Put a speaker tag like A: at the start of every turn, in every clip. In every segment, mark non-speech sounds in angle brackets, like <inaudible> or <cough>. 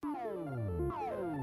A: Fala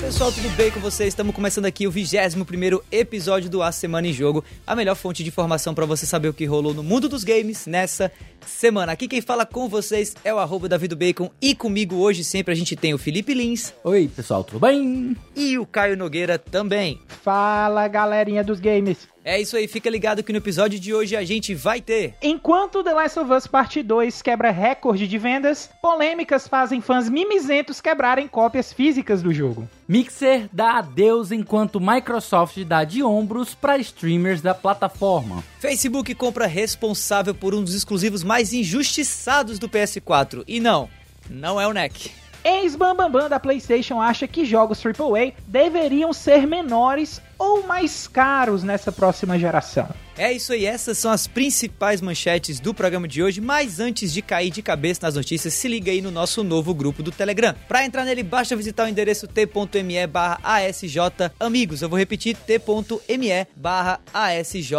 A: pessoal, tudo bem com vocês? Estamos começando aqui o 21 episódio do A Semana em Jogo, a melhor fonte de informação para você saber o que rolou no mundo dos games nessa semana. Aqui quem fala com vocês é o arroba David Bacon e comigo hoje sempre a gente tem o Felipe Lins.
B: Oi pessoal, tudo bem?
A: E o Caio Nogueira também.
C: Fala galerinha dos games.
A: É isso aí, fica ligado que no episódio de hoje a gente vai ter.
C: Enquanto The Last of Us Parte 2 quebra recorde de vendas, polêmicas fazem fãs mimizentos quebrarem cópias físicas do jogo.
B: Mixer dá adeus enquanto Microsoft dá de ombros para streamers da plataforma.
A: Facebook compra responsável por um dos exclusivos mais injustiçados do PS4. E não, não é o NEC.
C: Ex-bambambam da PlayStation acha que jogos AAA deveriam ser menores ou mais caros nessa próxima geração.
A: É isso aí, essas são as principais manchetes do programa de hoje, mas antes de cair de cabeça nas notícias, se liga aí no nosso novo grupo do Telegram. Para entrar nele, basta visitar o endereço t.me barra ASJ Amigos. Eu vou repetir, t.me barra ASJ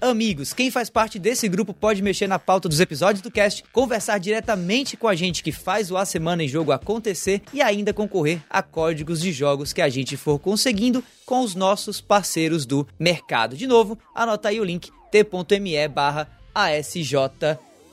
A: Amigos. Quem faz parte desse grupo pode mexer na pauta dos episódios do cast, conversar diretamente com a gente que faz o A Semana em Jogo acontecer e ainda concorrer a códigos de jogos que a gente for conseguindo com os nossos parceiros do mercado. De novo, anota aí o link t.me barra ASJ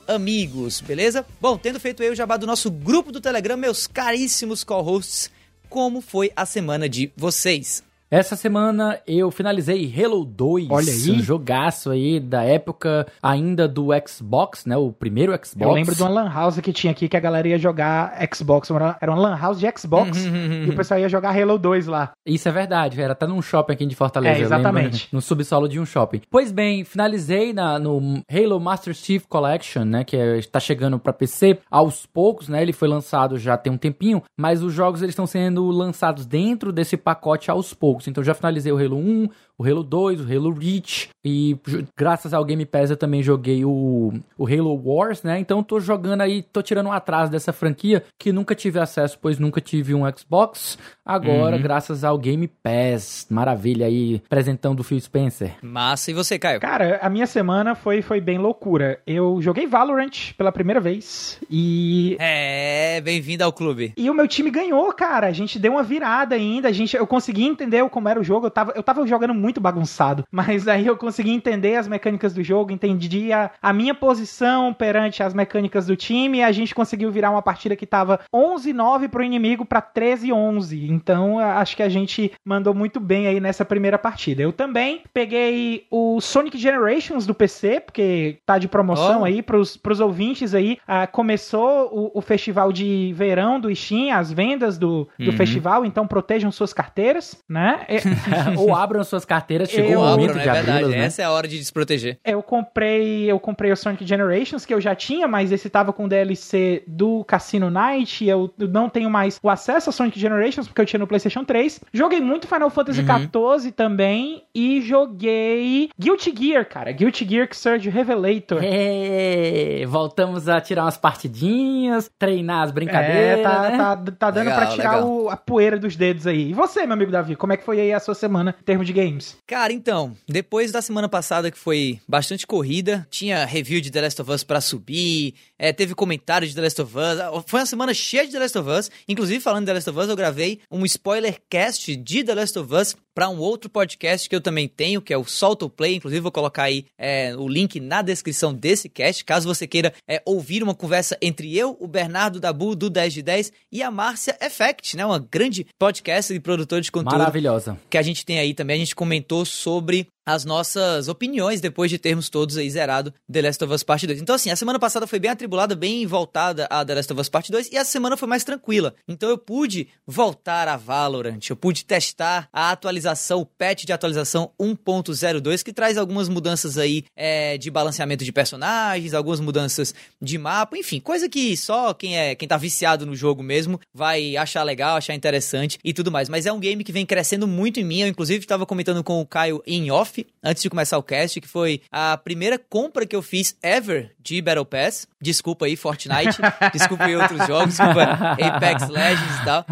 A: Amigos, beleza? Bom, tendo feito eu o jabá do nosso grupo do Telegram, meus caríssimos co-hosts, como foi a semana de vocês?
B: Essa semana eu finalizei Halo 2,
C: Olha aí.
B: um jogaço aí da época ainda do Xbox, né? O primeiro Xbox.
C: Eu lembro de uma lan house que tinha aqui que a galera ia jogar Xbox. Era uma lan house de Xbox e o pessoal ia jogar Halo 2 lá.
B: Isso é verdade, era até num shopping aqui de Fortaleza.
C: É, exatamente.
B: no subsolo de um shopping. Pois bem, finalizei na, no Halo Master Chief Collection, né? Que é- está chegando para PC aos poucos, né? Ele foi lançado já tem um tempinho, mas os jogos eles estão sendo lançados dentro desse pacote aos poucos. Então já finalizei o Halo 1, o Halo 2, o Halo Reach e graças ao Game Pass eu também joguei o, o Halo Wars, né? Então tô jogando aí, tô tirando um atraso dessa franquia que nunca tive acesso, pois nunca tive um Xbox. Agora, graças ao Game Pass, maravilha aí, presentão do Phil Spencer.
A: Massa, e você, Caio?
C: Cara, a minha semana foi, foi bem loucura. Eu joguei Valorant pela primeira vez e
A: É, bem-vindo ao clube.
C: E o meu time ganhou, cara. A gente deu uma virada ainda. A gente, eu consegui entender como era o jogo. Eu tava, eu tava jogando muito bagunçado. <laughs> Mas aí eu consegui entender as mecânicas do jogo, entendi a, a minha posição perante as mecânicas do time. E a gente conseguiu virar uma partida que tava 11-9 pro inimigo pra 13-11. Então acho que a gente mandou muito bem aí nessa primeira partida. Eu também peguei o Sonic Generations do PC, porque tá de promoção
A: Oh.
C: aí pros, pros ouvintes aí. Ah, começou o, o festival de verão do Steam, as vendas do, do
A: Uhum.
C: festival, então protejam suas carteiras, né? <laughs> É,
B: Ou abram suas carteiras, chegou
C: Eu
B: o momento de
A: é verdade.
B: abri-las, né?
A: Essa é a hora de desproteger.
C: Eu comprei, eu comprei o Sonic Generations, que eu já tinha, mas esse tava com DLC do Cassino Night, e eu não tenho mais o acesso a Sonic Generations, porque eu tinha no PlayStation 3. Joguei muito Final Fantasy XIV também, e joguei Guilty Gear, cara. Guilty Gear Surge Revelator.
B: É, voltamos a tirar umas partidinhas, treinar as brincadeiras,
C: É, tá,
B: né?
C: tá, tá dando
A: Legal,
C: pra tirar o- a poeira dos dedos aí. E você, meu amigo Davi, como é que foi aí a sua semana em termos de games?
A: Cara, então, depois da semana passada que foi bastante corrida, tinha review de The Last of Us pra subir, é, teve comentário de The Last of Us, foi uma semana cheia de The Last of Us, inclusive falando de The Last of Us, eu gravei um spoiler cast de The Last of Us pra um outro podcast que eu também tenho, que é o Solta o Play, inclusive vou colocar aí é, o link na descrição desse cast, caso você queira é, ouvir uma conversa entre eu, o Bernardo Dabu, do 10 de 10, e a Márcia Effect, né, uma grande podcast e produtor de conteúdo
B: Maravilhosa.
A: que a gente tem aí também, a gente comentou sobre as nossas opiniões depois de termos todos aí zerado The Last of Us Part 2. Então, assim, a semana passada foi bem atribulada, bem voltada a The Last of Us Part 2, e a semana foi mais tranquila. Então eu pude voltar a Valorant, eu pude testar a atualização, o patch de atualização 1.02, que traz algumas mudanças aí é, de balanceamento de personagens, algumas mudanças de mapa, enfim, coisa que só quem é quem tá viciado no jogo mesmo vai achar legal, achar interessante e tudo mais. Mas é um game que vem crescendo muito em mim. Eu, inclusive, estava comentando com o Caio em off off, antes de começar o cast, que foi a primeira compra que eu fiz ever de Battle Pass. Desculpa aí, Fortnite. <laughs> desculpa aí outros jogos, desculpa Apex Legends e tal.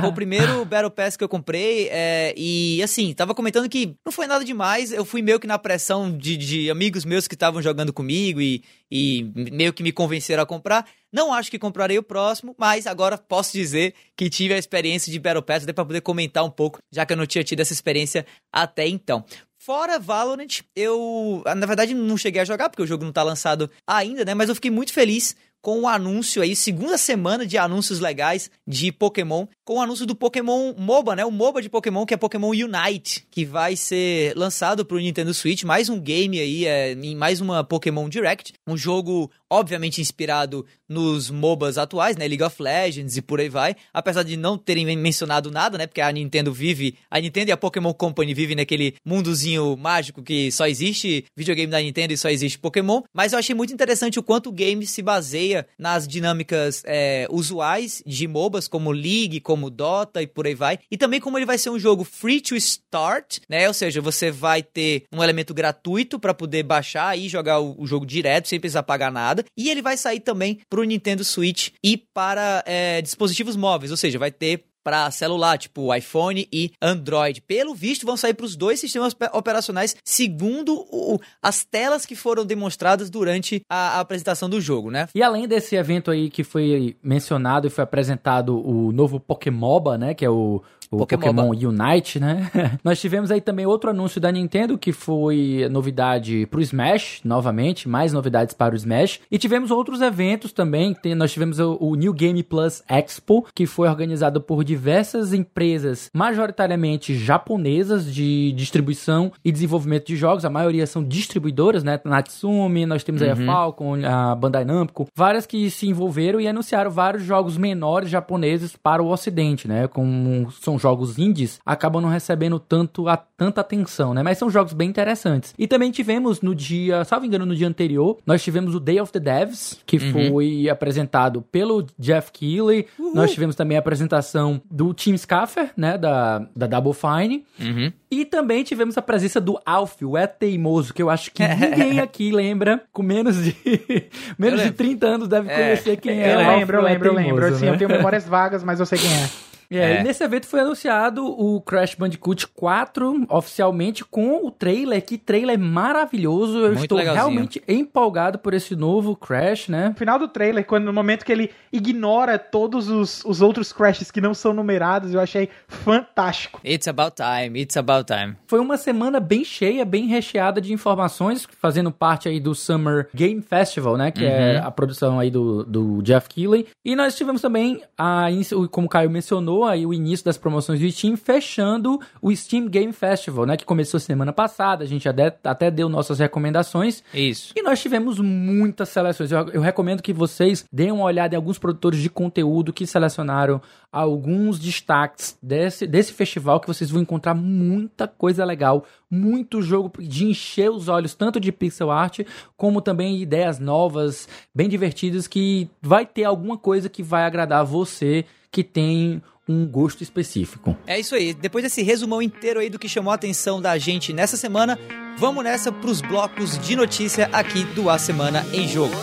A: Foi o primeiro Battle Pass que eu comprei. É, e assim, tava comentando que não foi nada demais. Eu fui meio que na pressão de, de amigos meus que estavam jogando comigo e, e meio que me convenceram a comprar. Não acho que comprarei o próximo, mas agora posso dizer que tive a experiência de Battle Pass até para poder comentar um pouco, já que eu não tinha tido essa experiência até então. Fora Valorant, eu na verdade não cheguei a jogar porque o jogo não tá lançado ainda, né? Mas eu fiquei muito feliz com o anúncio aí, segunda semana de anúncios legais de Pokémon, com o anúncio do Pokémon MOBA, né? O MOBA de Pokémon, que é Pokémon Unite, que vai ser lançado pro Nintendo Switch, mais um game aí, é, mais uma Pokémon Direct, um jogo obviamente inspirado nos MOBAs atuais, né? League of Legends e por aí vai. Apesar de não terem mencionado nada, né? Porque a Nintendo vive, a Nintendo e a Pokémon Company vivem naquele mundozinho mágico que só existe videogame da Nintendo e só existe Pokémon. Mas eu achei muito interessante o quanto o game se baseia nas dinâmicas é, usuais de MOBAs, como League, como Dota e por aí vai. E também como ele vai ser um jogo free to start, né? Ou seja, você vai ter um elemento gratuito para poder baixar e jogar o, o jogo direto sem precisar pagar nada. E ele vai sair também para o Nintendo Switch e para é, dispositivos móveis, ou seja, vai ter para celular, tipo iPhone e Android. Pelo visto, vão sair para os dois sistemas operacionais, segundo o, as telas que foram demonstradas durante a, a, apresentação do jogo, né?
B: E além desse evento aí que foi mencionado e foi apresentado o novo Pokémoba, né? Que é o, o Pokémon, Pokémon Unite, né? <laughs> Nós tivemos aí também outro anúncio da Nintendo, que foi novidade pro Smash, novamente, mais novidades para o Smash. E tivemos outros eventos também, nós tivemos o, o New Game Plus Expo, que foi organizado por diversas empresas, majoritariamente japonesas, de distribuição e desenvolvimento de jogos, a maioria são distribuidoras, né? Natsumi, nós temos aí uhum. a Falcon, a Bandai Namco, várias que se envolveram e anunciaram vários jogos menores japoneses para o ocidente, né? Com, são jogos indies, acabam não recebendo tanto a, tanta atenção, né? Mas são jogos bem interessantes. E também tivemos no dia, salvo engano, no dia anterior, nós tivemos o Day of the Devs, que uhum. foi apresentado pelo Jeff Keighley. Uhum. Nós tivemos também a apresentação do Tim Scaffer, né? Da, da Double Fine. Uhum. E também tivemos a presença do Alf, o É Teimoso, que eu acho que <laughs> ninguém aqui lembra, com menos de <laughs> menos de 30 anos deve é. conhecer quem é.
C: Eu lembro, eu lembro, eu lembro. Assim, eu tenho <laughs> memórias vagas, mas eu sei quem é.
B: É, é. nesse evento foi anunciado o Crash Bandicoot 4 oficialmente com o trailer. Que trailer maravilhoso. Eu Muito estou legalzinho. realmente empolgado por esse novo Crash, né?
C: No final do trailer, quando no momento que ele ignora todos os, os outros Crashes que não são numerados, eu achei fantástico.
A: It's about time, it's about time.
B: Foi uma semana bem cheia, bem recheada de informações, fazendo parte aí do Summer Game Festival, né? Que é uhum. é a produção aí do, do Jeff Keighley. E nós tivemos também, a, como o Caio mencionou, aí o início das promoções do Steam, fechando o Steam Game Festival, né? Que começou semana passada. A gente até, até deu nossas recomendações.
A: Isso.
B: E nós tivemos muitas seleções. Eu, eu recomendo que vocês deem uma olhada em alguns produtores de conteúdo que selecionaram alguns destaques desse, desse festival que vocês vão encontrar muita coisa legal, muito jogo de encher os olhos, tanto de pixel art, como também ideias novas, bem divertidas, que vai ter alguma coisa que vai agradar você que tem um gosto específico.
A: É isso aí. Depois desse resumão inteiro aí do que chamou a atenção da gente nessa semana, vamos nessa para os blocos de notícia aqui do A Semana em Jogo.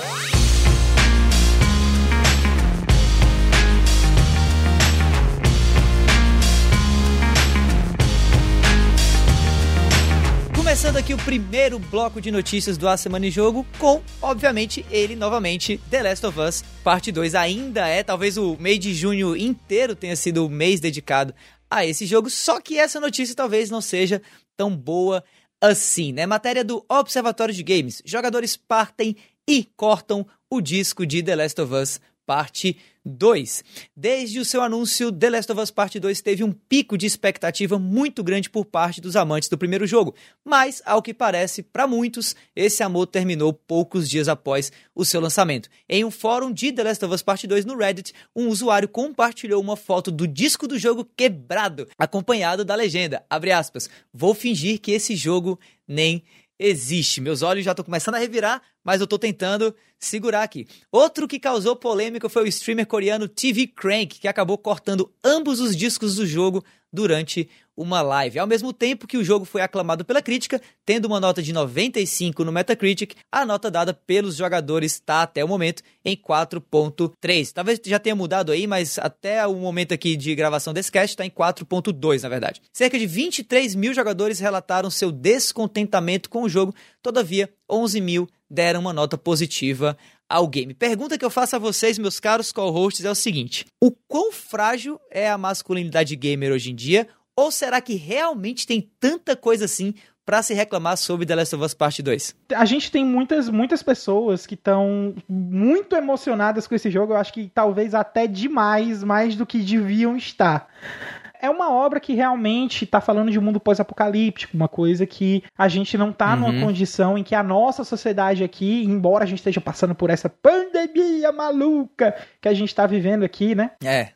A: Começando aqui o primeiro bloco de notícias do A Semana em Jogo com, obviamente, ele novamente, The Last of Us Parte 2. Ainda é, talvez o mês de junho inteiro tenha sido o mês dedicado a esse jogo, só que essa notícia talvez não seja tão boa assim, né? Matéria do Observatório de Games. Jogadores partem e cortam o disco de The Last of Us Parte 2. Desde o seu anúncio, The Last of Us Part 2 teve um pico de expectativa muito grande por parte dos amantes do primeiro jogo, mas, ao que parece, para muitos, esse amor terminou poucos dias após o seu lançamento. Em um fórum de The Last of Us Part 2 no Reddit, um usuário compartilhou uma foto do disco do jogo quebrado, acompanhado da legenda, aspas, vou fingir que esse jogo nem existe. Meus olhos já estão começando a revirar, mas eu estou tentando segurar aqui. Outro que causou polêmica foi o streamer coreano TV Crank, que acabou cortando ambos os discos do jogo durante uma live. Ao mesmo tempo que o jogo foi aclamado pela crítica, tendo uma nota de 95 no Metacritic, a nota dada pelos jogadores está até o momento em 4.3. Talvez já tenha mudado aí, mas até o momento aqui de gravação desse cast está em 4.2, na verdade. Cerca de 23 mil jogadores relataram seu descontentamento com o jogo, todavia 11 mil deram uma nota positiva ao game. Pergunta que eu faço a vocês, meus caros co-hosts, é o seguinte: o quão frágil é a masculinidade gamer hoje em dia? Ou será que realmente tem tanta coisa assim para se reclamar sobre The Last of Us Part 2?
C: A gente tem muitas, muitas pessoas que estão muito emocionadas com esse jogo. Eu acho que talvez até demais, mais do que deviam estar é uma obra que realmente está falando de um mundo pós-apocalíptico, uma coisa que a gente não está uhum. numa condição em que a nossa sociedade aqui, embora a gente esteja passando por essa pandemia maluca que a gente está vivendo aqui, né?
A: É.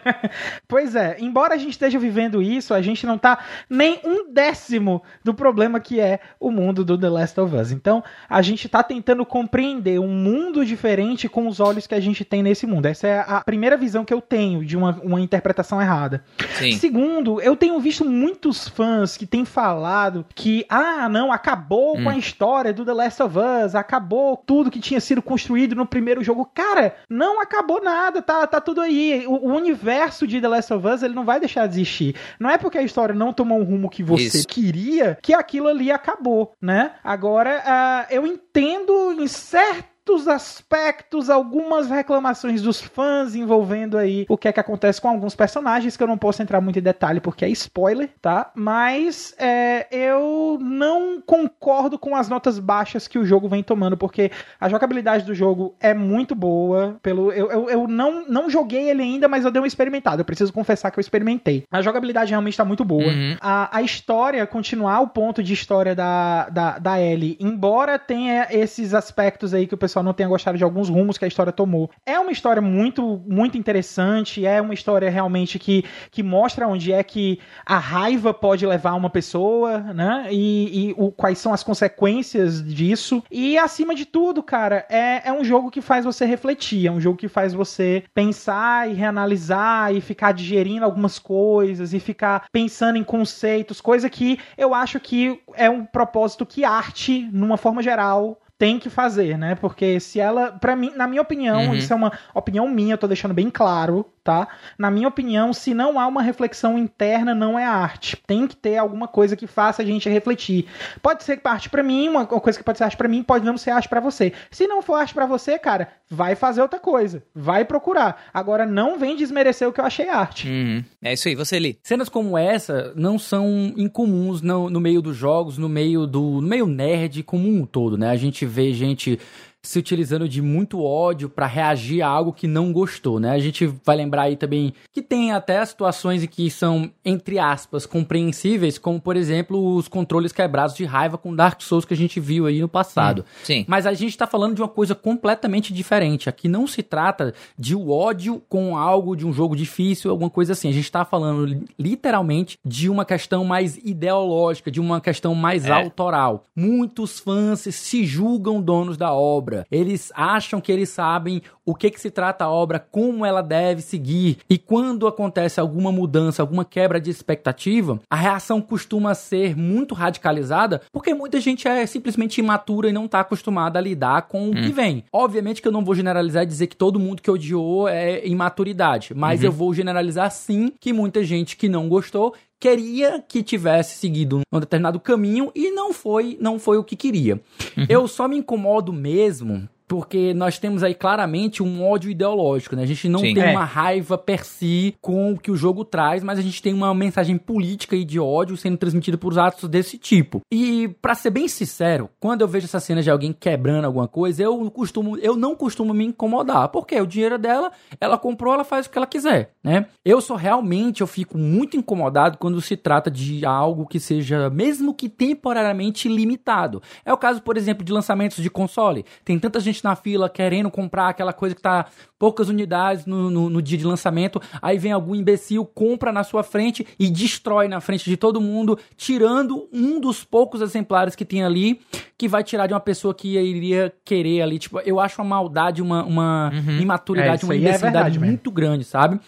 A: <laughs>
C: pois é, embora a gente esteja vivendo isso, a gente não está nem um décimo do problema que é o mundo do The Last of Us. Então, a gente está tentando compreender um mundo diferente com os olhos que a gente tem nesse mundo. Essa é a primeira visão que eu tenho de uma, uma interpretação errada.
A: Sim.
C: Segundo, eu tenho visto muitos fãs que têm falado que, ah, não, acabou hum. com a história do The Last of Us, acabou tudo que tinha sido construído no primeiro jogo. Cara, não acabou nada, tá, tá tudo aí. O, o universo de The Last of Us, ele não vai deixar de existir. Não é porque a história não tomou um rumo que você Isso. queria que aquilo ali acabou, né? Agora, uh, eu entendo em certo certos aspectos, algumas reclamações dos fãs envolvendo aí o que é que acontece com alguns personagens, que eu não posso entrar muito em detalhe porque é spoiler, tá? Mas é, eu não concordo com as notas baixas que o jogo vem tomando, porque a jogabilidade do jogo é muito boa. Pelo, eu, eu, eu não, não joguei ele ainda, mas eu dei uma experimentada. Eu preciso confessar que eu experimentei. A jogabilidade realmente está muito boa. Uhum. A, a história, continuar o ponto de história da, da, da Ellie, embora tenha esses aspectos aí que o pessoal não tenha gostado de alguns rumos que a história tomou. É uma história muito, muito interessante, é uma história realmente que, que mostra onde é que a raiva pode levar uma pessoa, né? E, e o, quais são as consequências disso. E acima de tudo, cara, é, é um jogo que faz você refletir, é um jogo que faz você pensar e reanalisar e ficar digerindo algumas coisas e ficar pensando em conceitos, coisa que eu acho que é um propósito que arte, numa forma geral, tem que fazer, né? Porque se ela, para mim, na minha opinião, uhum. isso é uma opinião minha, eu tô deixando bem claro, tá? Na minha opinião, se não há uma reflexão interna, não é arte. Tem que ter alguma coisa que faça a gente refletir. Pode ser arte para mim, uma coisa que pode ser arte para mim, pode não ser arte para você. Se não for arte para você, cara, vai fazer outra coisa, vai procurar. Agora não vem desmerecer o que eu achei arte.
A: Uhum. É isso aí, você li.
B: Cenas como essa não são incomuns no, no meio dos jogos, no meio do no meio nerd como um todo, né? A gente vê gente se utilizando de muito ódio para reagir a algo que não gostou, né? A gente vai lembrar aí também que tem até situações que são, entre aspas, compreensíveis, como por exemplo os controles quebrados de raiva com Dark Souls que a gente viu aí no passado.
A: Hum, sim.
B: Mas a gente tá falando de uma coisa completamente diferente. Aqui não se trata de ódio com algo de um jogo difícil, alguma coisa assim. A gente tá falando literalmente de uma questão mais ideológica, de uma questão mais é. autoral. Muitos fãs se julgam donos da obra obra. Eles acham que eles sabem o que, que se trata a obra, como ela deve seguir. E quando acontece alguma mudança, alguma quebra de expectativa, a reação costuma ser muito radicalizada, porque muita gente é simplesmente imatura e não está acostumada a lidar com o hum. que vem. Obviamente que eu não vou generalizar e dizer que todo mundo que odiou é imaturidade, mas uhum. eu vou generalizar sim que muita gente que não gostou queria que tivesse seguido um determinado caminho e não foi, não foi o que queria. Uhum. Eu só me incomodo mesmo porque nós temos aí claramente um ódio ideológico, né? A gente não Sim, tem é. uma raiva per si com o que o jogo traz, mas a gente tem uma mensagem política e de ódio sendo transmitida por atos desse tipo. E para ser bem sincero, quando eu vejo essa cena de alguém quebrando alguma coisa, eu costumo, eu não costumo me incomodar, porque o dinheiro dela, ela comprou, ela faz o que ela quiser, né? Eu sou realmente, eu fico muito incomodado quando se trata de algo que seja, mesmo que temporariamente limitado. É o caso, por exemplo, de lançamentos de console. Tem tanta gente gente na fila querendo comprar aquela coisa que tá poucas unidades no, no, no, dia de lançamento, aí vem algum imbecil, compra na sua frente e destrói na frente de todo mundo, tirando um dos poucos exemplares que tem ali, que vai tirar de uma pessoa que iria querer ali. Tipo, eu acho uma maldade, uma, uma uhum. imaturidade, é, uma é imbecilidade é muito grande, sabe?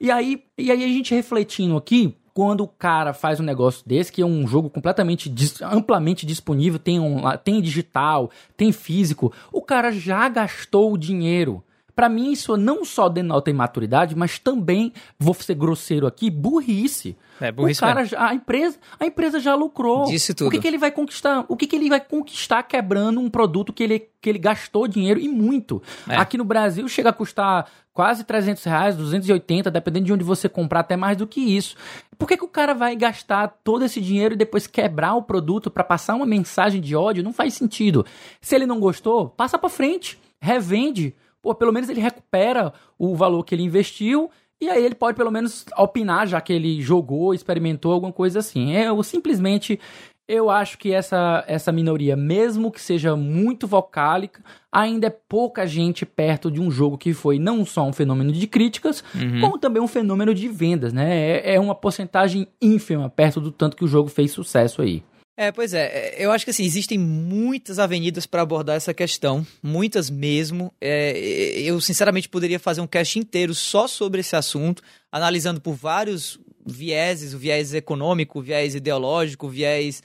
B: E aí, e aí a gente refletindo aqui, quando o cara faz um negócio desse, que é um jogo completamente amplamente disponível, tem, um, tem digital, tem físico, o cara já gastou o dinheiro. Para mim, isso não só denota imaturidade, mas também, vou ser grosseiro aqui, burrice.
A: É, burrice
B: o cara, já, a empresa, a empresa já lucrou.
A: Disse tudo.
B: O que, que ele vai conquistar? O que, que ele vai conquistar quebrando um produto que ele, que ele gastou dinheiro e muito? É. Aqui no Brasil chega a custar quase 300 reais, 280, dependendo de onde você comprar, até mais do que isso. Por que, que o cara vai gastar todo esse dinheiro e depois quebrar o produto para passar uma mensagem de ódio? Não faz sentido. Se ele não gostou, passa para frente, revende pô, pelo menos ele recupera o valor que ele investiu e aí ele pode pelo menos opinar, já que ele jogou, experimentou alguma coisa assim. É, eu simplesmente eu acho que essa, essa minoria, mesmo que seja muito vocálica, ainda é pouca gente perto de um jogo que foi não só um fenômeno de críticas, uhum. como também um fenômeno de vendas, né? É, é uma porcentagem ínfima perto do tanto que o jogo fez sucesso aí.
A: É, pois é. Eu acho que assim, existem muitas avenidas para abordar essa questão, muitas mesmo. É, eu, sinceramente, poderia fazer um cast inteiro só sobre esse assunto, analisando por vários vieses, o viés econômico, o viés ideológico, o viés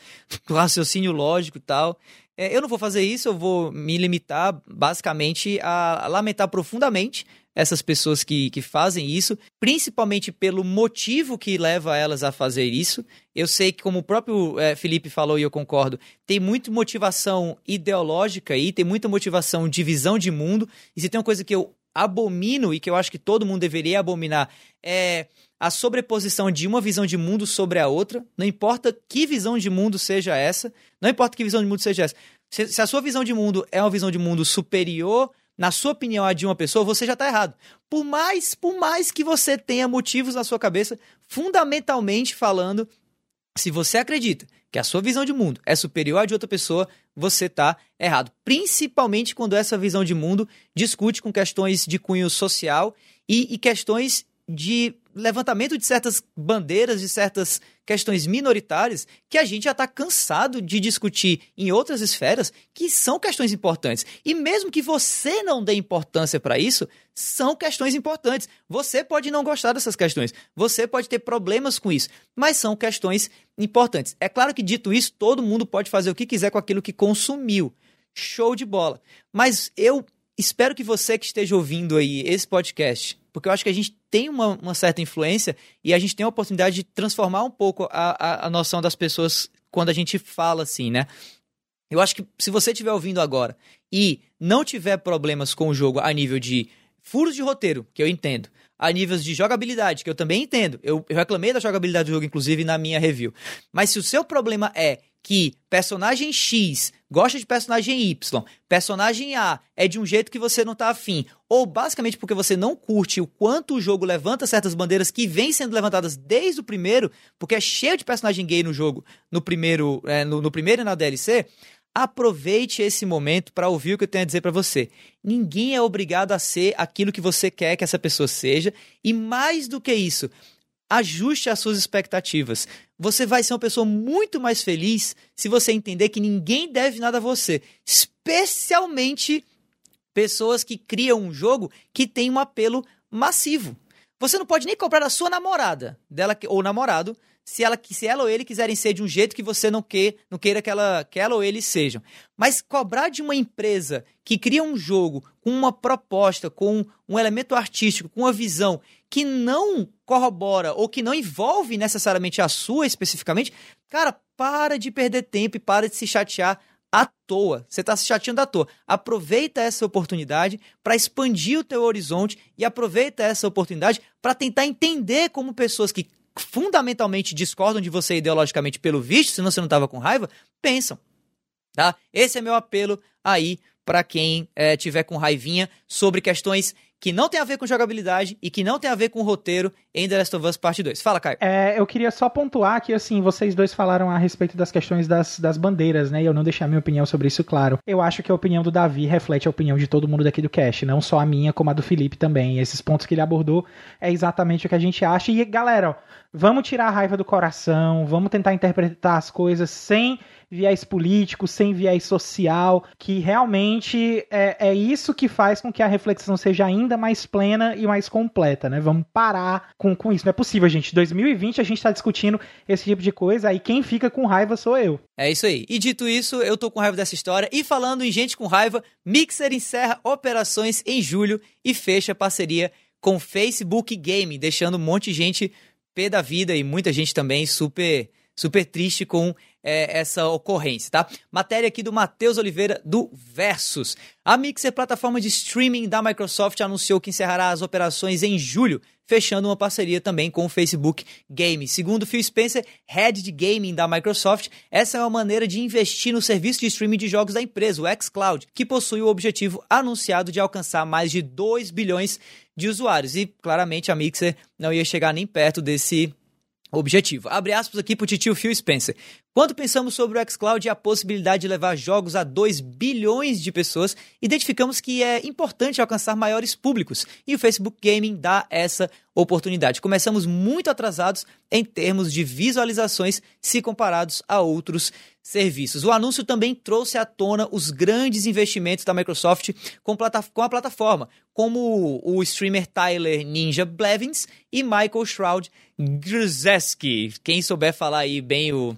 A: do <laughs> raciocínio lógico e tal. É, eu não vou fazer isso, eu vou me limitar basicamente a lamentar profundamente essas pessoas que, que fazem isso, principalmente pelo motivo que leva elas a fazer isso. Eu sei que, como o próprio é, Felipe falou e eu concordo, tem muita motivação ideológica aí, tem muita motivação de visão de mundo. E se tem uma coisa que eu abomino e que eu acho que todo mundo deveria abominar é a sobreposição de uma visão de mundo sobre a outra. Não importa que visão de mundo seja essa, não importa que visão de mundo seja essa. Se, se a sua visão de mundo é uma visão de mundo superior na sua opinião, a de uma pessoa, você já está errado. Por mais, por mais que você tenha motivos na sua cabeça, fundamentalmente falando, se você acredita que a sua visão de mundo é superior à de outra pessoa, você está errado. Principalmente quando essa visão de mundo discute com questões de cunho social e, e questões de levantamento de certas bandeiras, de certas questões minoritárias, que a gente já está cansado de discutir em outras esferas, que são questões importantes. E mesmo que você não dê importância para isso, são questões importantes. Você pode não gostar dessas questões, você pode ter problemas com isso, mas são questões importantes. É claro que, dito isso, todo mundo pode fazer o que quiser com aquilo que consumiu. Show de bola. Mas eu espero que você que esteja ouvindo aí esse podcast porque eu acho que a gente tem uma, uma certa influência e a gente tem a oportunidade de transformar um pouco a, a, a noção das pessoas quando a gente fala assim, né? Eu acho que se você estiver ouvindo agora e não tiver problemas com o jogo a nível de furos de roteiro, que eu entendo, a níveis de jogabilidade, que eu também entendo, eu, eu reclamei da jogabilidade do jogo, inclusive, na minha review. Mas se o seu problema é que personagem X gosta de personagem Y, personagem A é de um jeito que você não tá afim, ou basicamente porque você não curte o quanto o jogo levanta certas bandeiras que vêm sendo levantadas desde o primeiro, porque é cheio de personagem gay no jogo, no primeiro, é, no, no primeiro e na DLC, aproveite esse momento para ouvir o que eu tenho a dizer para você. Ninguém é obrigado a ser aquilo que você quer que essa pessoa seja, e mais do que isso, ajuste as suas expectativas. Você vai ser uma pessoa muito mais feliz se você entender que ninguém deve nada a você, especialmente pessoas que criam um jogo que tem um apelo massivo. Você não pode nem comprar a sua namorada, dela ou namorado, se ela, se ela ou ele quiserem ser de um jeito que você não, não queira que ela, que ela ou ele sejam. Mas cobrar de uma empresa que cria um jogo com uma proposta, com um elemento artístico, com uma visão que não corrobora ou que não envolve necessariamente a sua especificamente, cara, para de perder tempo e para de se chatear à toa. Você está se chateando à toa. Aproveita essa oportunidade para expandir o teu horizonte e aproveita essa oportunidade para tentar entender como pessoas que fundamentalmente discordam de você ideologicamente pelo visto, senão você não estava com raiva, pensam. Tá? Esse é meu apelo aí para quem é, tiver com raivinha sobre questões que não tem a ver com jogabilidade e que não tem a ver com roteiro em The Last of Us Parte 2. Fala, Caio.
C: É, eu queria só pontuar que, assim, vocês dois falaram a respeito das questões das, das bandeiras, né? E eu não deixei a minha opinião sobre isso claro. Eu acho que a opinião do Davi reflete a opinião de todo mundo daqui do cast, não só a minha, como a do Felipe também. Esses pontos que ele abordou é exatamente o que a gente acha. E, galera, ó, vamos tirar a raiva do coração, vamos tentar interpretar as coisas sem viés político, sem viés social, que realmente é, é isso que faz com que a reflexão seja ainda mais plena e mais completa, né? Vamos parar com, com isso. Não é possível, gente. 2020 a gente tá discutindo esse tipo de coisa, aí quem fica com raiva sou eu.
A: É isso aí. E dito isso, eu tô com raiva dessa história. E falando em gente com raiva, Mixer encerra operações em julho e fecha parceria com Facebook Gaming, deixando um monte de gente pé da vida e muita gente também super super triste com é, essa ocorrência, tá? Matéria aqui do Matheus Oliveira do Versus. A Mixer, plataforma de streaming da Microsoft, anunciou que encerrará as operações em julho, fechando uma parceria também com o Facebook Game. Segundo Phil Spencer, head de gaming da Microsoft, essa é uma maneira de investir no serviço de streaming de jogos da empresa, o xCloud, que possui o objetivo anunciado de alcançar mais de 2 bilhões de usuários. E claramente a Mixer não ia chegar nem perto desse objetivo. Abre aspas aqui para o titio Phil Spencer. Quando pensamos sobre o xCloud e a possibilidade de levar jogos a 2 bilhões de pessoas, identificamos que é importante alcançar maiores públicos e o Facebook Gaming dá essa oportunidade. Começamos muito atrasados em termos de visualizações se comparados a outros serviços. O anúncio também trouxe à tona os grandes investimentos da Microsoft com, com a plataforma, como o streamer Tyler Ninja Blevins e Michael Shroud Grzeski. Quem souber falar aí bem o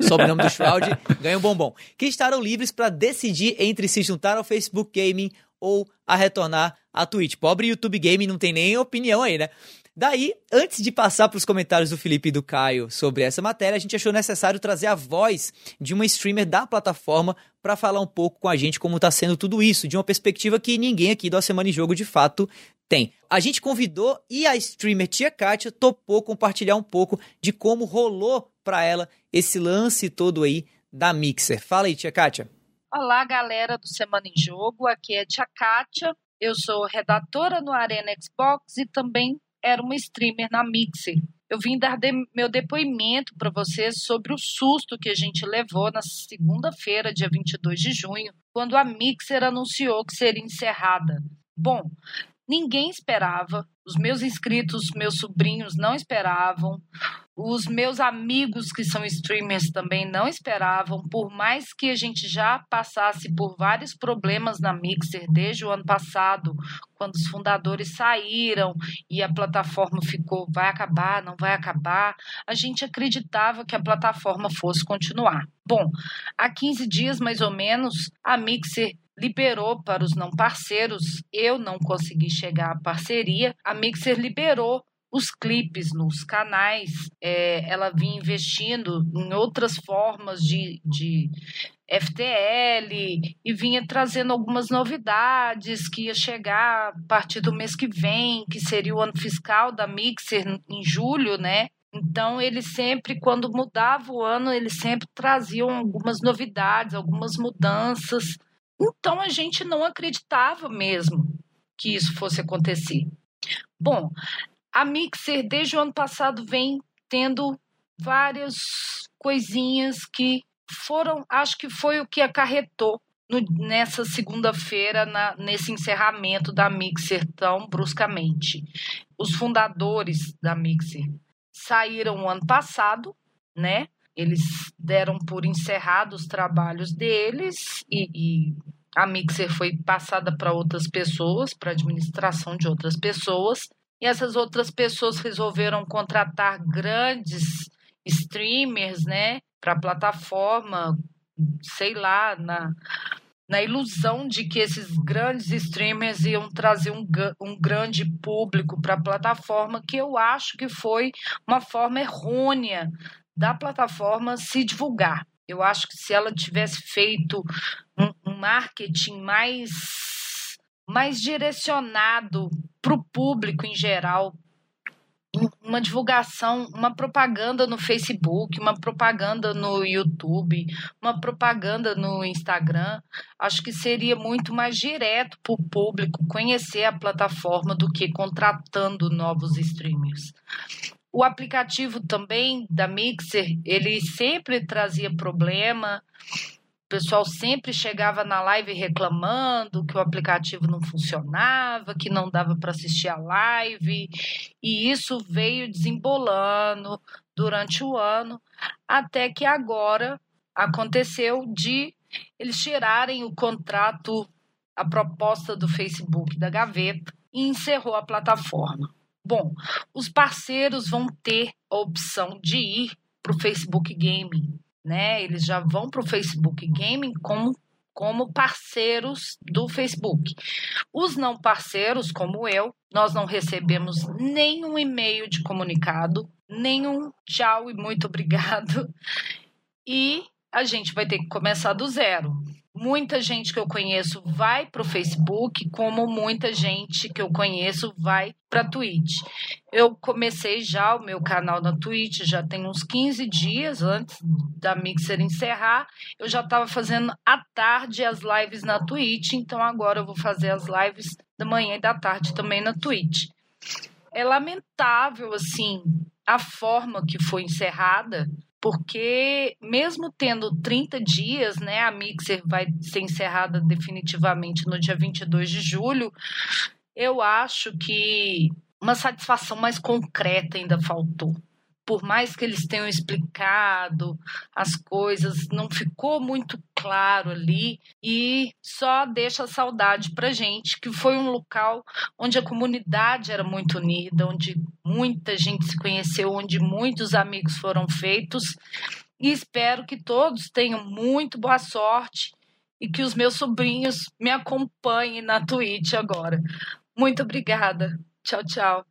A: sobrenome do Shroud, ganha um bombom. Que estarão livres para decidir entre se juntar ao Facebook Gaming ou a retornar à Twitch. Pobre YouTube Gaming não tem nem opinião aí, né? Daí, antes de passar para os comentários do Felipe e do Caio sobre essa matéria, a gente achou necessário trazer a voz de uma streamer da plataforma para falar um pouco com a gente como está sendo tudo isso, de uma perspectiva que ninguém aqui do Semana em Jogo de fato tem. A gente convidou e a streamer Tia Kátia topou compartilhar um pouco de como rolou para ela esse lance todo aí da Mixer. Fala aí, Tia Kátia.
D: Olá, galera do Semana em Jogo. Aqui é Tia Kátia. Eu sou redatora no Arena Xbox e também era uma streamer na Mixer. Eu vim dar de, meu depoimento para vocês sobre o susto que a gente levou na segunda-feira, dia 22 de junho, quando a Mixer anunciou que seria encerrada. Bom, ninguém esperava, os meus inscritos, meus sobrinhos não esperavam, os meus amigos que são streamers também não esperavam, por mais que a gente já passasse por vários problemas na Mixer desde o ano passado, quando os fundadores saíram e a plataforma ficou vai acabar, não vai acabar, a gente acreditava que a plataforma fosse continuar. Bom, há 15 dias mais ou menos, a Mixer liberou para os não parceiros, eu não consegui chegar à parceria, a Mixer liberou os clipes nos canais, é, ela vinha investindo em outras formas de, de FTL e vinha trazendo algumas novidades que ia chegar a partir do mês que vem, que seria o ano fiscal da Mixer em julho, né? Então, eles sempre, quando mudava o ano, eles sempre traziam algumas novidades, algumas mudanças. Então, a gente não acreditava mesmo que isso fosse acontecer. Bom, a Mixer, desde o ano passado, vem tendo várias coisinhas que foram, acho que foi o que acarretou no, nessa segunda-feira, nesse encerramento da Mixer tão bruscamente. Os fundadores da Mixer saíram ano passado, né? Eles deram por encerrados os trabalhos deles e, e a Mixer foi passada para outras pessoas, para administração de outras pessoas. E essas outras pessoas resolveram contratar grandes streamers, né, para a plataforma, sei lá, na, na ilusão de que esses grandes streamers iam trazer um, um grande público para a plataforma, que eu acho que foi uma forma errônea da plataforma se divulgar. Eu acho que se ela tivesse feito um, marketing mais mais direcionado para o público em geral, uma divulgação, uma propaganda no Facebook, uma propaganda no YouTube, uma propaganda no Instagram, acho que seria muito mais direto para o público conhecer a plataforma do que contratando novos streamers. O aplicativo também da Mixer, ele sempre trazia problema, pessoal sempre chegava na live reclamando que o aplicativo não funcionava, que não dava para assistir a live, e isso veio desembolando durante o ano, até que agora aconteceu de eles tirarem o contrato, a proposta do Facebook da gaveta e encerrou a plataforma. Bom, os parceiros vão ter a opção de ir para o Facebook Gaming, né? Eles já vão para o Facebook Gaming como como parceiros do Facebook. Os não parceiros, como eu, nós não recebemos nenhum e-mail de comunicado, nenhum tchau e muito obrigado. E a gente vai ter que começar do zero. Muita gente que eu conheço vai para o Facebook, como muita gente que eu conheço vai para Twitch. Eu comecei já o meu canal na Twitch, já tem uns 15 dias antes da Mixer encerrar. Eu já estava fazendo à tarde as lives na Twitch, então agora eu vou fazer as lives da manhã e da tarde também na Twitch. É lamentável, assim, a forma que foi encerrada, porque mesmo tendo 30 dias, né, a Mixer vai ser encerrada definitivamente no dia 22 de julho, eu acho que uma satisfação mais concreta ainda faltou por mais que eles tenham explicado as coisas, não ficou muito claro ali e só deixa saudade para gente que foi um local onde a comunidade era muito unida, onde muita gente se conheceu, onde muitos amigos foram feitos e espero que todos tenham muito boa sorte e que os meus sobrinhos me acompanhem na Twitch agora. Muito obrigada. Tchau, tchau.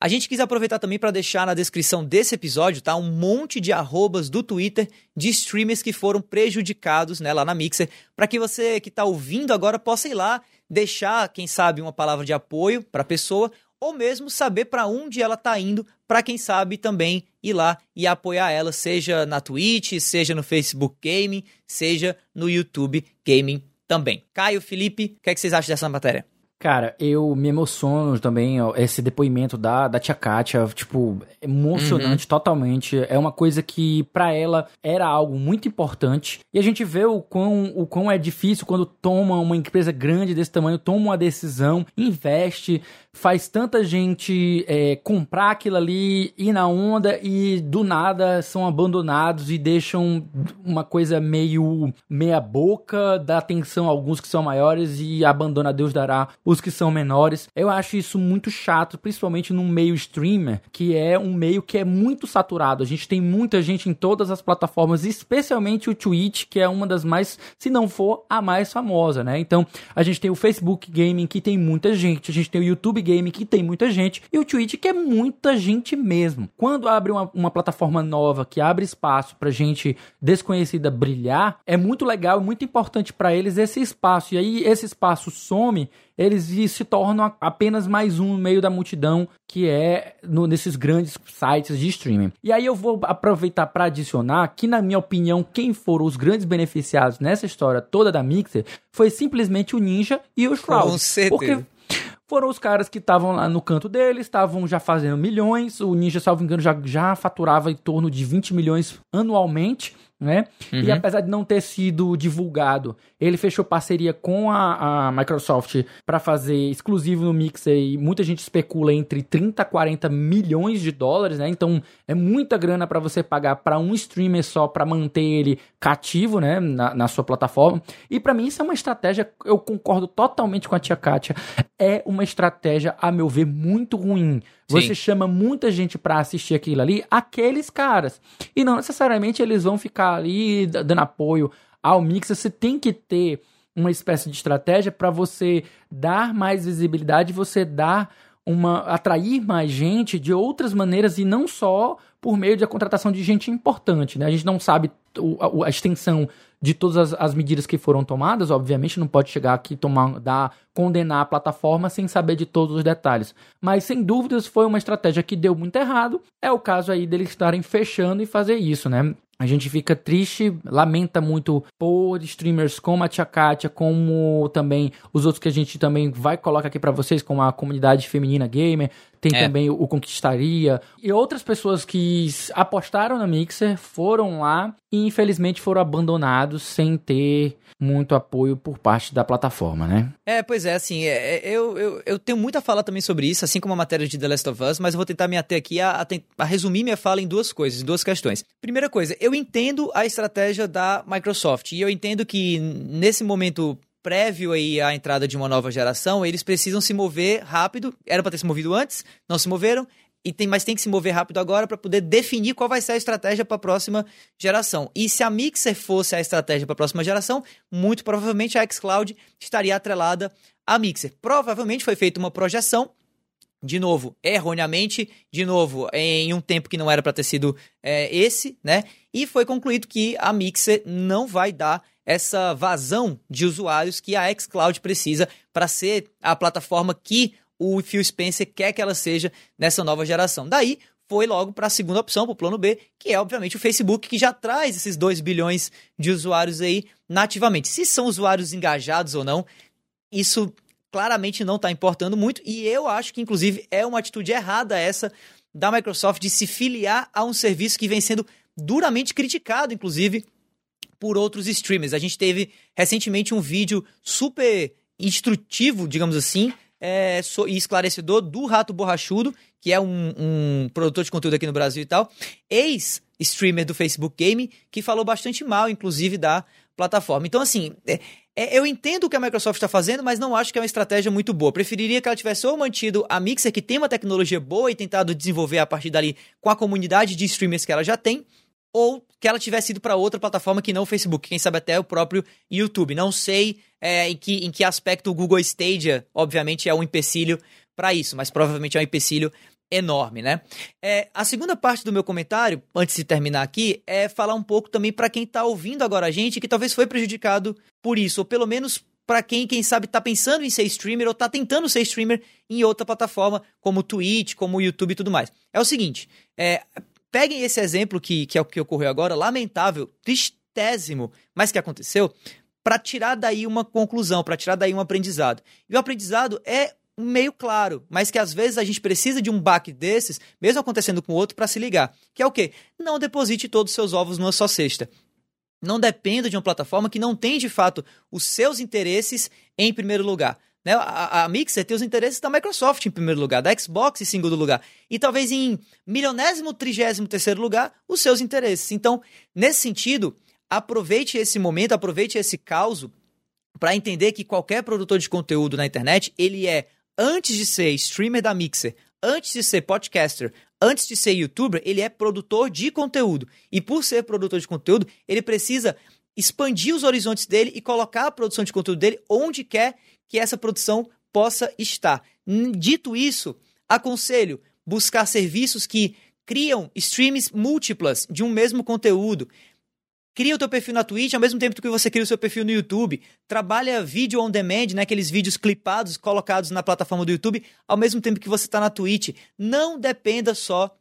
A: A gente quis aproveitar também para deixar na descrição desse episódio, tá? Um monte de arrobas do Twitter de streamers que foram prejudicados, né, lá na Mixer, para que você que está ouvindo agora possa ir lá deixar, quem sabe, uma palavra de apoio para a pessoa ou mesmo saber para onde ela está indo, para quem sabe também ir lá e apoiar ela, seja na Twitch, seja no Facebook Gaming, seja no YouTube Gaming também. Caio, Felipe, o que, é que vocês acham dessa matéria?
B: Cara, eu me emociono também, ó, esse depoimento da, da tia Kátia, tipo, emocionante uhum. totalmente. É uma coisa que para ela era algo muito importante. E a gente vê o quão, o quão é difícil quando toma uma empresa grande desse tamanho, toma uma decisão, investe, faz tanta gente é, comprar aquilo ali, ir na onda e do nada são abandonados e deixam uma coisa meio meia boca, dá atenção a alguns que são maiores e abandona Deus dará os que são menores. Eu acho isso muito chato, principalmente no meio streamer, que é um meio que é muito saturado. A gente tem muita gente em todas as plataformas, especialmente o Twitch, que é uma das mais, se não for a mais famosa, né? Então, a gente tem o Facebook Gaming, que tem muita gente, a gente tem o YouTube game que tem muita gente e o Twitch que é muita gente mesmo. Quando abre uma, uma plataforma nova que abre espaço para gente desconhecida brilhar, é muito legal, muito importante para eles esse espaço. E aí esse espaço some eles se tornam apenas mais um no meio da multidão que é no, nesses grandes sites de streaming. E aí eu vou aproveitar para adicionar que, na minha opinião, quem foram os grandes beneficiados nessa história toda da Mixer foi simplesmente o Ninja e o Shroud.
A: Com certeza.
B: Porque foram os caras que estavam lá no canto deles, estavam já fazendo milhões. O Ninja, salvo engano, já, já faturava em torno de 20 milhões anualmente né? Uhum. E apesar de não ter sido divulgado, ele fechou parceria com a, a Microsoft para fazer exclusivo no Mixer e muita gente especula entre 30 a 40 milhões de dólares, né? Então é muita grana para você pagar para um streamer só para manter ele cativo, né, na, na sua plataforma. E para mim isso é uma estratégia, eu concordo totalmente com a tia Kátia, é uma estratégia a meu ver muito ruim você Sim. chama muita gente para assistir aquilo ali, aqueles caras. E não necessariamente eles vão ficar ali dando apoio ao Mixer. Você tem que ter uma espécie de estratégia para você dar mais visibilidade, você dar uma atrair mais gente de outras maneiras e não só por meio da contratação de gente importante, né? A gente não sabe a, a extensão de todas as, as, medidas que foram tomadas, obviamente não pode chegar aqui tomar, dar, condenar a plataforma sem saber de todos os detalhes. Mas sem dúvidas foi uma estratégia que deu muito errado. É o caso aí deles estarem fechando e fazer isso, né? A gente fica triste, lamenta muito por streamers como a Tia Katia, como também os outros que a gente também vai colocar aqui para vocês, como a comunidade feminina gamer, tem é. também o Conquistaria e outras pessoas que apostaram na Mixer foram lá e infelizmente foram abandonados sem ter muito apoio por parte da plataforma, né?
A: É, pois é, assim, é, é, eu, eu, eu tenho muito a falar também sobre isso, assim como a matéria de The Last of Us, mas eu vou tentar me ater aqui a, a, a resumir minha fala em duas coisas, em duas questões. Primeira coisa, eu entendo a estratégia da Microsoft e eu entendo que nesse momento prévio aí à entrada de uma nova geração, eles precisam se mover rápido. Era para ter se movido antes, não se moveram. E tem, mas tem que se mover rápido agora para poder definir qual vai ser a estratégia para a próxima geração. E se a Mixer fosse a estratégia para a próxima geração, muito provavelmente a xCloud estaria atrelada à Mixer. Provavelmente foi feita uma projeção de novo, erroneamente, de novo, em um tempo que não era para ter sido é, esse, né? E foi concluído que a Mixer não vai dar essa vazão de usuários que a xCloud precisa para ser a plataforma que o Phil Spencer quer que ela seja nessa nova geração. Daí, foi logo para a segunda opção, para o plano B, que é obviamente o Facebook, que já traz esses 2 bilhões de usuários aí nativamente. Se são usuários engajados ou não, isso claramente não está importando muito, e eu acho que, inclusive, é uma atitude errada essa da Microsoft de se filiar a um serviço que vem sendo duramente criticado, inclusive, por outros streamers. A gente teve recentemente um vídeo super instrutivo, digamos assim, é, e esclarecedor do Rato Borrachudo, que é um, um, produtor de conteúdo aqui no Brasil e tal, ex-streamer do Facebook Game, que falou bastante mal, inclusive, da plataforma. Então, assim, é, é, eu entendo o que a Microsoft está fazendo, mas não acho que é uma estratégia muito boa. Preferiria que ela tivesse ou mantido a Mixer, que tem uma tecnologia boa, e tentado desenvolver a partir dali com a comunidade de streamers que ela já tem, ou que ela tivesse ido para outra plataforma que não o Facebook, quem sabe até o próprio YouTube. Não sei é, em, que, em que aspecto o Google Stadia, obviamente, é um empecilho para isso, mas provavelmente é um empecilho enorme, né? É, a segunda parte do meu comentário, antes de terminar aqui, é falar um pouco também para quem está ouvindo agora a gente, que talvez foi prejudicado por isso, ou pelo menos para quem, quem sabe, está pensando em ser streamer ou está tentando ser streamer em outra plataforma, como o Twitch, como o YouTube e tudo mais. É o seguinte, é, peguem esse exemplo que, que é o que ocorreu agora, lamentável, tristésimo, mas que aconteceu, para tirar daí uma conclusão, para tirar daí um aprendizado. E o aprendizado é meio claro, mas que às vezes a gente precisa de um baque desses, mesmo acontecendo com o outro, para se ligar. Que é o quê? Não deposite todos os seus ovos numa só cesta. Não dependa de uma plataforma que não tem de fato os seus interesses em primeiro lugar. Né? A, a Mixer tem os interesses da Microsoft em primeiro lugar, da Xbox em segundo lugar, e talvez em milionésimo, trigésimo terceiro lugar, os seus interesses. Então, nesse sentido, aproveite esse momento, aproveite esse caos para entender que qualquer produtor de conteúdo na internet, ele é antes de ser streamer da Mixer, antes de ser podcaster, antes de ser youtuber, ele é produtor de conteúdo. E por ser produtor de conteúdo, ele precisa expandir os horizontes dele e colocar a produção de conteúdo dele onde quer que essa produção possa estar. Dito isso, aconselho buscar serviços que criam streams múltiplas de um mesmo conteúdo. Cria o teu perfil na Twitch ao mesmo tempo que você cria o seu perfil no YouTube. Trabalha vídeo on demand, né? aqueles vídeos clipados, colocados na plataforma do YouTube, ao mesmo tempo que você está na Twitch. Não dependa só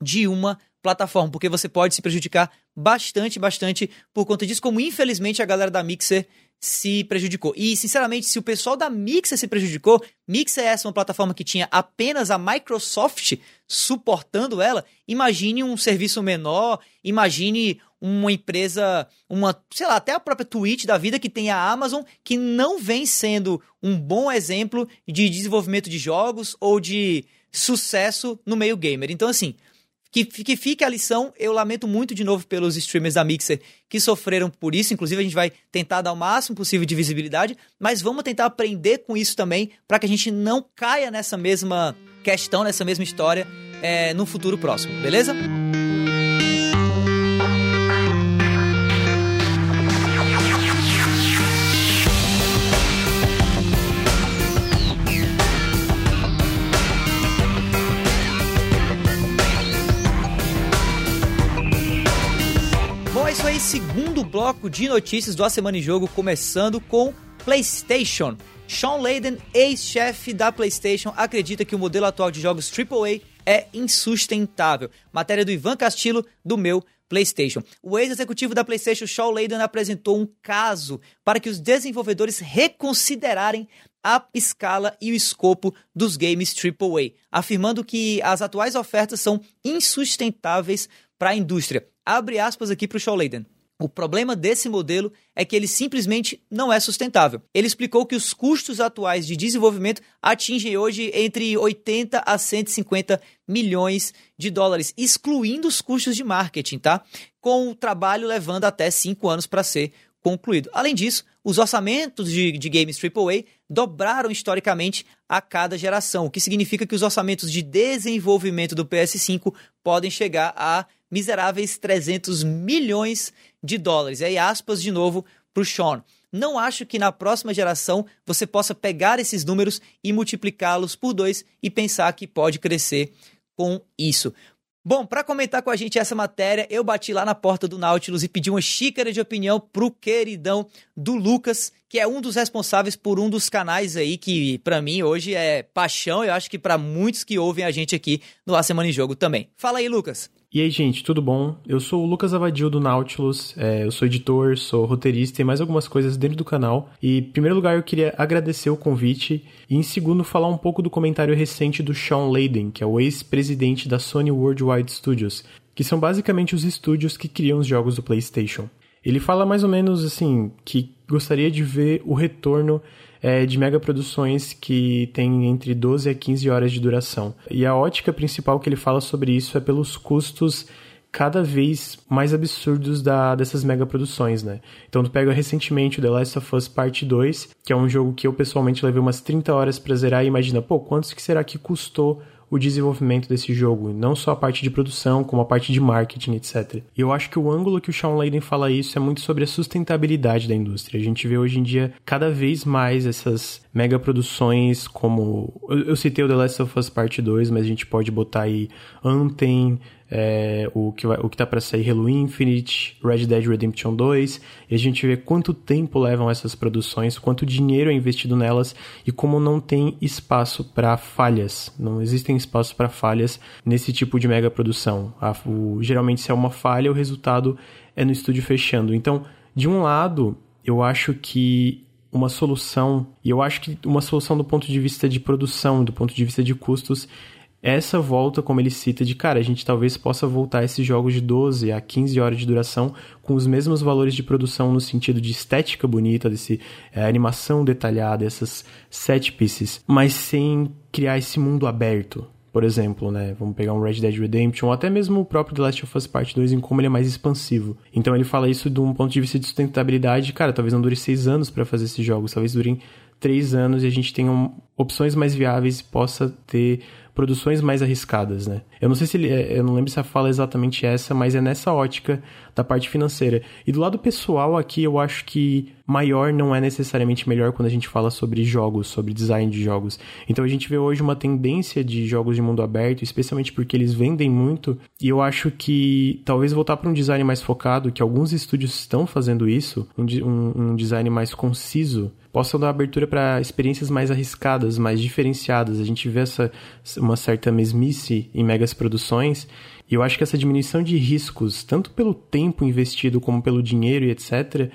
A: de uma plataforma, porque você pode se prejudicar bastante, bastante por conta disso, como infelizmente a galera da Mixer se prejudicou. E, sinceramente, se o pessoal da Mixer se prejudicou, Mixer é essa uma plataforma que tinha apenas a Microsoft suportando ela, imagine um serviço menor, imagine uma empresa, uma, sei lá, até a própria Twitch da vida que tem a Amazon, que não vem sendo um bom exemplo de desenvolvimento de jogos ou de sucesso no meio gamer. Então, assim, que, que fique a lição, eu lamento muito de novo pelos streamers da Mixer que sofreram por isso. Inclusive, a gente vai tentar dar o máximo possível de visibilidade, mas vamos tentar aprender com isso também para que a gente não caia nessa mesma questão, nessa mesma história é, no futuro próximo, beleza? Bloco de notícias do A Semana em Jogo, começando com PlayStation. Sean Layden, ex-chefe da PlayStation, acredita que o modelo atual de jogos AAA é insustentável. Matéria do Ivan Castillo, do meu PlayStation. O ex-executivo da PlayStation, Sean Layden, apresentou um caso para que os desenvolvedores reconsiderarem a escala e o escopo dos games AAA, afirmando que as atuais ofertas são insustentáveis para a indústria. Abre aspas aqui para o Shaw Layden. O problema desse modelo é que ele simplesmente não é sustentável. Ele explicou que os custos atuais de desenvolvimento atingem hoje entre 80 a 150 milhões de dólares, excluindo os custos de marketing, tá? Com o trabalho levando até 5 anos para ser concluído. Além disso, os orçamentos de, de games AAA dobraram historicamente a cada geração, o que significa que os orçamentos de desenvolvimento do PS5 podem chegar a miseráveis 300 milhões de dólares. E aí, aspas de novo para o Sean. Não acho que na próxima geração você possa pegar esses números e multiplicá-los por dois e pensar que pode crescer com isso. Bom, para comentar com a gente essa matéria, eu bati lá na porta do Nautilus e pedi uma xícara de opinião pro queridão do Lucas, que é um dos responsáveis por um dos canais aí que para mim hoje é paixão, eu acho que para muitos que ouvem a gente aqui no A Semana em Jogo também. Fala aí, Lucas.
E: E aí, gente, tudo bom? Eu sou o Lucas Avadil do Nautilus, é, eu sou editor, sou roteirista e mais algumas coisas dentro do canal. E, em primeiro lugar, eu queria agradecer o convite e, em segundo, falar um pouco do comentário recente do Sean Layden, que é o ex-presidente da Sony Worldwide Studios, que são basicamente os estúdios que criam os jogos do PlayStation. Ele fala mais ou menos assim que gostaria de ver o retorno é, de megaproduções que tem entre 12 a 15 horas de duração. E a ótica principal que ele fala sobre isso é pelos custos cada vez mais absurdos da, dessas megaproduções, né? Então tu pega recentemente o The Last of Us Part 2, que é um jogo que eu pessoalmente levei umas 30 horas para zerar e imagina, pô, quantos que será que custou o desenvolvimento desse jogo, não só a parte de produção, como a parte de marketing, etc. E eu acho que o ângulo que o Sean Layden fala isso é muito sobre a sustentabilidade da indústria. A gente vê hoje em dia cada vez mais essas mega produções como eu, citei o The Last of Us Part 2, mas a gente pode botar aí Anthem, é, o que, vai, o que tá para sair Halo Infinite, Red Dead Redemption 2, e a gente vê quanto tempo levam essas produções, quanto dinheiro é investido nelas e como não tem espaço para falhas, não existem espaço para falhas nesse tipo de mega produção. A, o, geralmente se é uma falha, o resultado é no estúdio fechando. Então, de um lado, eu acho que uma solução, e eu acho que uma solução do ponto de vista de produção, do ponto de vista de custos, essa volta, como ele cita, de cara, a gente talvez possa voltar esses jogos de 12 a 15 horas de duração com os mesmos valores de produção no sentido de estética bonita, desse é, animação detalhada, essas set pieces, mas sem criar esse mundo aberto. Por exemplo, né? Vamos pegar um Red Dead Redemption, ou até mesmo o próprio The Last of Us Part 2, em como ele é mais expansivo. Então ele fala isso de um ponto de vista de sustentabilidade. Cara, talvez não dure seis anos para fazer esses jogos, talvez durem três anos e a gente tenha um, opções mais viáveis e possa ter produções mais arriscadas, né? Eu não sei se ele, é, eu não lembro se a fala é exatamente essa, mas é nessa ótica da parte financeira. E do lado pessoal aqui, eu acho que maior não é necessariamente melhor quando a gente fala sobre jogos, sobre design de jogos. Então a gente vê hoje uma tendência de jogos de mundo aberto, especialmente porque eles vendem muito, e eu acho que talvez voltar para um design mais focado, que alguns estúdios estão fazendo isso, um, um, um design mais conciso, possam dar abertura para experiências mais arriscadas, mais diferenciadas. A gente vê essa uma certa mesmice em megas produções, e eu acho que essa diminuição de riscos, tanto pelo tempo investido como pelo dinheiro e etc,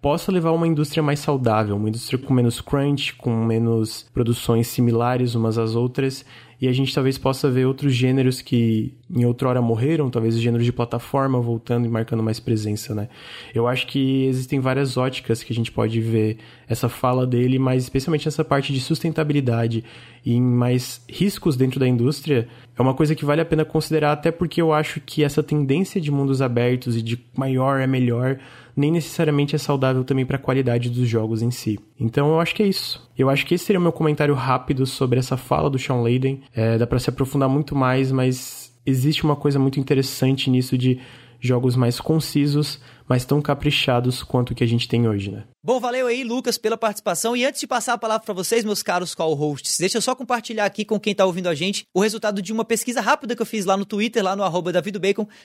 E: possa levar a uma indústria mais saudável, uma indústria com menos crunch, com menos produções similares umas às outras e a gente talvez possa ver outros gêneros que em outrora morreram, talvez os gêneros de plataforma voltando e marcando mais presença, né? Eu acho que existem várias óticas que a gente pode ver essa fala dele, mas especialmente nessa parte de sustentabilidade e em mais riscos dentro da indústria, é uma coisa que vale a pena considerar, até porque eu acho que essa tendência de mundos abertos e de maior é melhor nem necessariamente é saudável também para a qualidade dos jogos em si. Então eu acho que é isso. Eu acho que esse seria o meu comentário rápido sobre essa fala do Sean Layden. É, dá para se aprofundar muito mais, mas existe uma coisa muito interessante nisso de jogos mais concisos, mas tão caprichados quanto o que a gente tem hoje, né?
A: Bom, valeu aí, Lucas, pela participação. E antes de passar a palavra para vocês, meus caros call-hosts, deixa eu só compartilhar aqui com quem tá ouvindo a gente o resultado de uma pesquisa rápida que eu fiz lá no Twitter, lá no arroba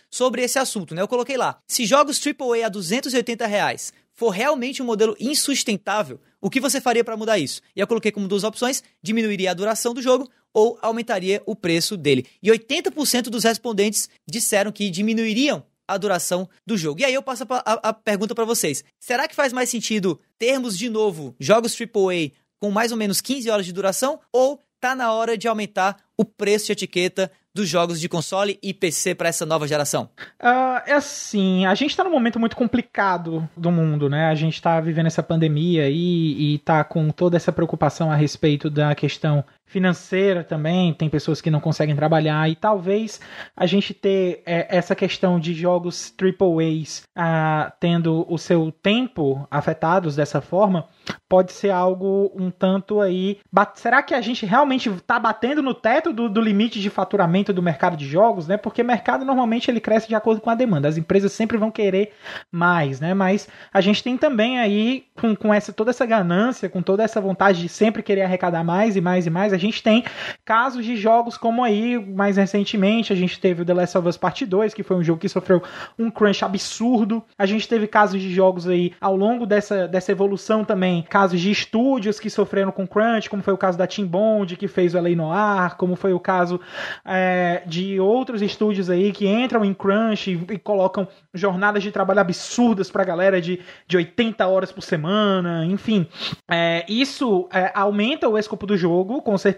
A: sobre esse assunto, né? Eu coloquei lá, se jogos AAA a 280 reais for realmente um modelo insustentável, o que você faria para mudar isso? E eu coloquei como duas opções: diminuiria a duração do jogo ou aumentaria o preço dele. E 80% dos respondentes disseram que diminuiriam a duração do jogo. E aí eu passo a, a, a pergunta para vocês: será que faz mais sentido termos de novo jogos AAA com mais ou menos 15 horas de duração ou tá na hora de aumentar o preço de etiqueta dos jogos de console e PC para essa nova geração?
C: Uh, é assim, a gente tá num momento muito complicado do mundo, né? A gente tá vivendo essa pandemia e, e tá com toda essa preocupação a respeito da questão financeira também, tem pessoas que não conseguem trabalhar e talvez a gente ter é, essa questão de jogos AAAs ah, tendo o seu tempo afetados dessa forma pode ser algo um tanto aí. Será que a gente realmente está batendo no teto do, do, limite de faturamento do mercado de jogos, né? Porque o mercado normalmente ele cresce de acordo com a demanda. As empresas sempre vão querer mais, né? Mas a gente tem também aí, com, com essa, toda essa ganância, com toda essa vontade de sempre querer arrecadar mais e mais e mais, gente tem casos de jogos como aí, mais recentemente, a gente teve o The Last of Us Part 2, que foi um jogo que sofreu um crunch absurdo. A gente teve casos de jogos aí ao longo dessa, dessa evolução também, casos de estúdios que sofreram com crunch, como foi o caso da Team Bond, que fez o LA Noir, como foi o caso é, de outros estúdios aí que entram em crunch e, e colocam jornadas de trabalho absurdas pra galera de, de 80 horas por semana, enfim. É, isso é, aumenta o escopo do jogo, com certeza.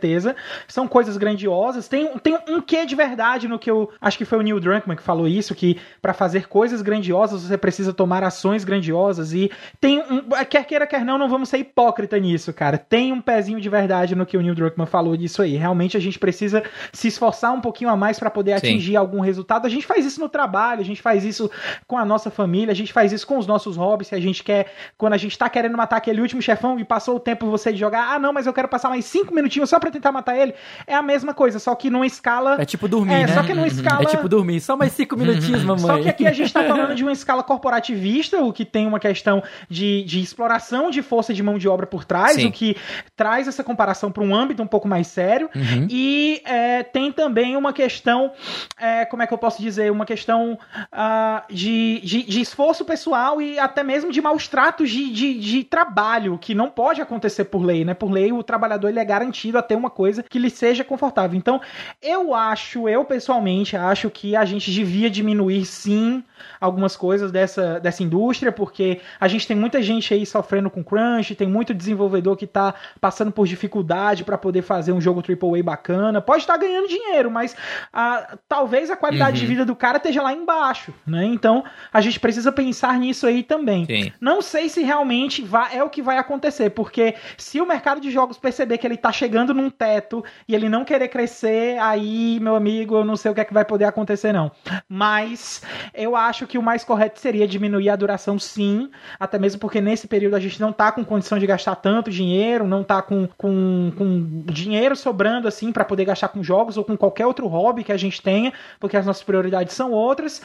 C: São coisas grandiosas. Tem, tem um quê de verdade no que eu. Acho que foi o Neil Druckmann que falou isso, que para fazer coisas grandiosas você precisa tomar ações grandiosas. E tem um. Quer queira, quer não, não vamos ser hipócrita nisso, cara. Tem um pezinho de verdade no que o Neil Druckmann falou disso aí. Realmente a gente precisa se esforçar um pouquinho a mais para poder Sim. atingir algum resultado. A gente faz isso no trabalho, a gente faz isso com a nossa família, a gente faz isso com os nossos hobbies. Se a gente quer, quando a gente tá querendo matar aquele último chefão e passou o tempo você de jogar, ah, não, mas eu quero passar mais cinco minutinhos só pra tentar matar ele, é a mesma coisa, só que numa escala.
B: É tipo dormir. É,
C: né? só que numa <laughs> escala.
B: É tipo dormir, só mais cinco minutinhos, mamãe.
C: Só que aqui a gente tá <laughs> falando de uma escala corporativista, o que tem uma questão de, de exploração de força de mão de obra por trás, Sim. o que traz essa comparação para um âmbito um pouco mais sério. Uhum. E é, tem também uma questão, é, como é que eu posso dizer? Uma questão uh, de, de, de, esforço pessoal e até mesmo de maus tratos de, de, de, trabalho, que não pode acontecer por lei, né? Por lei, o trabalhador ele é garantido a ter uma coisa que lhe seja confortável. Então, eu acho, eu pessoalmente acho que a gente devia diminuir sim algumas coisas dessa, dessa indústria, porque a gente tem muita gente aí sofrendo com crunch, tem muito desenvolvedor que está passando por dificuldade para poder fazer um jogo AAA bacana. Pode estar tá ganhando dinheiro, mas a, talvez a qualidade uhum. de vida do cara esteja lá embaixo, né? Então a gente precisa pensar nisso aí também. Sim. Não sei se realmente vai, é o que vai acontecer, porque se o mercado de jogos perceber que ele está chegando num teto e ele não querer crescer, aí, meu amigo, eu não sei o que é que vai poder acontecer, não. Mas eu acho que o mais correto seria diminuir a duração, sim, até mesmo porque nesse período a gente não está com condição de gastar tanto dinheiro, não está com, com, com dinheiro sobrando assim para poder gastar com jogos ou com qualquer outro hobby que a gente tenha, porque as nossas prioridades são outras.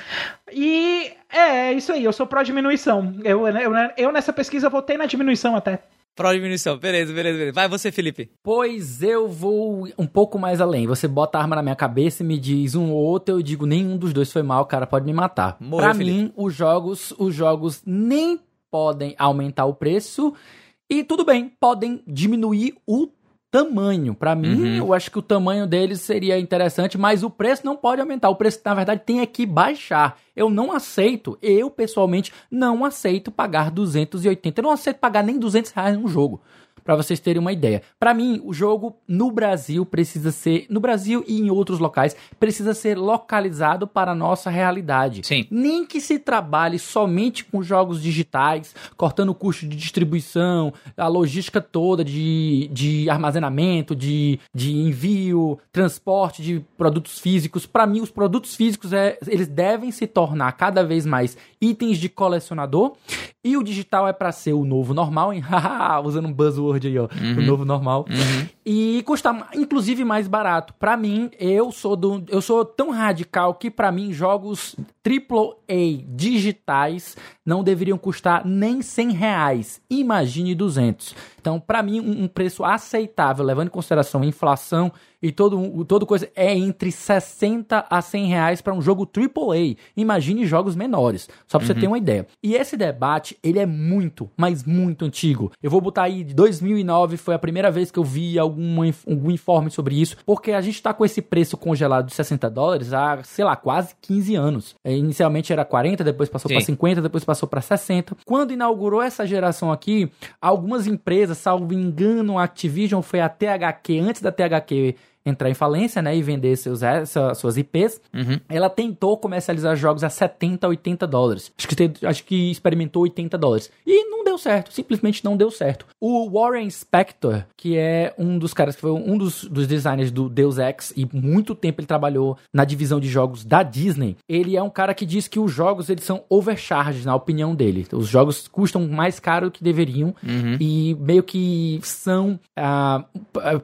C: E é, é isso aí, eu sou pró diminuição. Eu, eu, eu nessa pesquisa votei na diminuição até.
A: Pró diminuição, beleza, beleza, beleza. Vai você, Felipe.
B: Pois eu vou um pouco mais além. Você bota a arma na minha cabeça e me diz um ou outro, eu digo nenhum dos dois foi mal, o cara pode me matar. Morreu, pra Felipe. mim, os jogos, os jogos nem podem aumentar o preço e tudo bem, podem diminuir o tamanho. Para mim, uhum. eu acho que o tamanho deles seria interessante, mas o preço não pode aumentar. O preço, na verdade, tem que baixar. Eu não aceito, eu pessoalmente não aceito pagar 280. Eu não aceito pagar nem 200 reais num jogo para vocês terem uma ideia. Para mim, o jogo no Brasil precisa ser, no Brasil e em outros locais, precisa ser localizado para a nossa realidade.
A: Sim.
B: Nem que se trabalhe somente com jogos digitais, cortando o custo de distribuição, a logística toda de, de armazenamento, de, de envio, transporte de produtos físicos. Para mim, os produtos físicos é, eles devem se tornar cada vez mais itens de colecionador e o digital é para ser o novo normal, hein? <laughs> usando um buzzword aí, ó. Uhum. O novo normal. Uhum. E custa, inclusive, mais barato. Para mim, eu sou do, eu sou tão radical que para mim jogos AAA digitais não deveriam custar nem 100 reais. Imagine 200. Então, para mim, um, um, preço aceitável, levando em consideração a inflação e todo, todo coisa, é entre 60 a 100 reais para um jogo AAA. Imagine jogos menores, só para uhum. você ter uma ideia. E esse debate, ele é muito, mas muito antigo. Eu vou botar aí, 2009 foi a primeira vez que eu vi algum, algum informe sobre isso, porque a gente está com esse preço congelado de 60 dólares há, sei lá, quase 15 anos. É, inicialmente era 40, depois passou para 50, depois passou para 60. Quando inaugurou essa geração aqui, algumas empresas, salvo engano, a Activision foi a THQ, antes da THQ entrar em falência, né, e vender seus, eh, suas IPs, uhum. ela tentou comercializar jogos a 70, 80 dólares. Acho que, acho que experimentou 80 dólares. E não deu certo, simplesmente não deu certo. O Warren Spector, que é um dos caras que foi um dos, dos designers do Deus Ex e muito tempo ele trabalhou na divisão de jogos da Disney, ele é um cara que diz que os jogos eles são overcharged, na opinião dele. Os jogos custam mais caro do que deveriam uhum. e meio que são ah,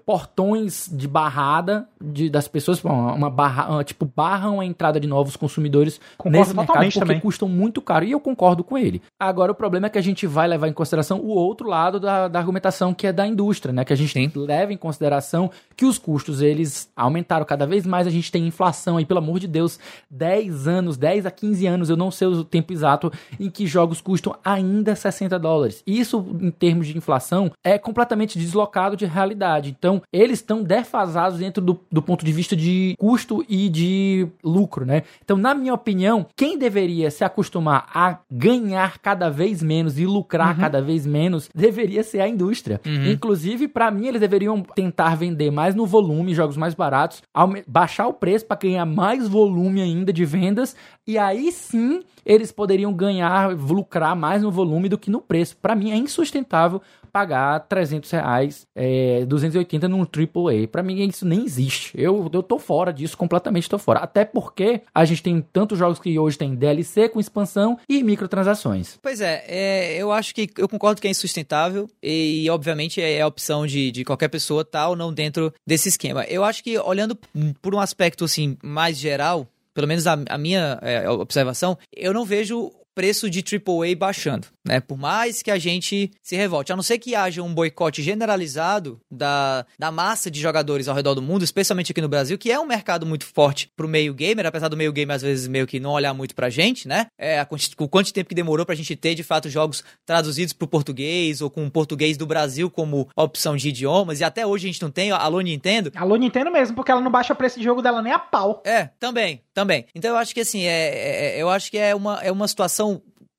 B: portões de barrada de, das pessoas, uma barra, tipo, barram a entrada de novos consumidores concordo nesse mercado porque também. custam muito caro. E eu concordo com ele. Agora, o problema é que a gente vai levar em consideração o outro lado da, da argumentação, que é da indústria, né? Que a gente Sim. leva em consideração que os custos, eles aumentaram cada vez mais, a gente tem inflação aí, pelo amor de Deus, 10 anos, 10 a 15 anos, eu não sei o tempo exato, em que jogos custam ainda 60 dólares. Isso, em termos de inflação, é completamente deslocado de realidade. Então, eles estão defasados dentro do, do ponto de vista de custo e de lucro, né? Então, na minha opinião, quem deveria se acostumar a ganhar cada vez menos e lucrar uhum. cada vez menos deveria ser a indústria. Uhum. Inclusive, para mim, eles deveriam tentar vender mais no volume, jogos mais baratos, baixar o preço para ganhar mais volume ainda de vendas e aí sim eles poderiam ganhar, lucrar mais no volume do que no preço. Para mim é insustentável pagar 300 reais, é, 280 num AAA. Para mim isso nem existe. Eu, eu tô fora disso, completamente tô fora. Até porque a gente tem tantos jogos que hoje tem DLC com expansão e microtransações.
A: Pois é, é eu acho que eu concordo que é insustentável e, obviamente é a opção de, de qualquer pessoa tal tá ou não dentro desse esquema. Eu acho que olhando por um aspecto assim mais geral, pelo menos a, a minha é, observação, eu não vejo preço de AAA baixando, né? Por mais que a gente se revolte. A não ser que haja um boicote generalizado da, da massa de jogadores ao redor do mundo, especialmente aqui no Brasil, que é um mercado muito forte pro meio gamer, apesar do meio gamer às vezes meio que não olhar muito pra gente, né? É, a, o quanto tempo que demorou pra gente ter, de fato, jogos traduzidos pro português ou com português do Brasil como opção de idiomas, e até hoje a gente não tem. Alô, Nintendo?
C: Alô, Nintendo mesmo, porque ela não baixa o preço de jogo dela nem a pau.
A: É, também, também. Então eu acho que assim, é, é, é eu acho que é uma, é uma situação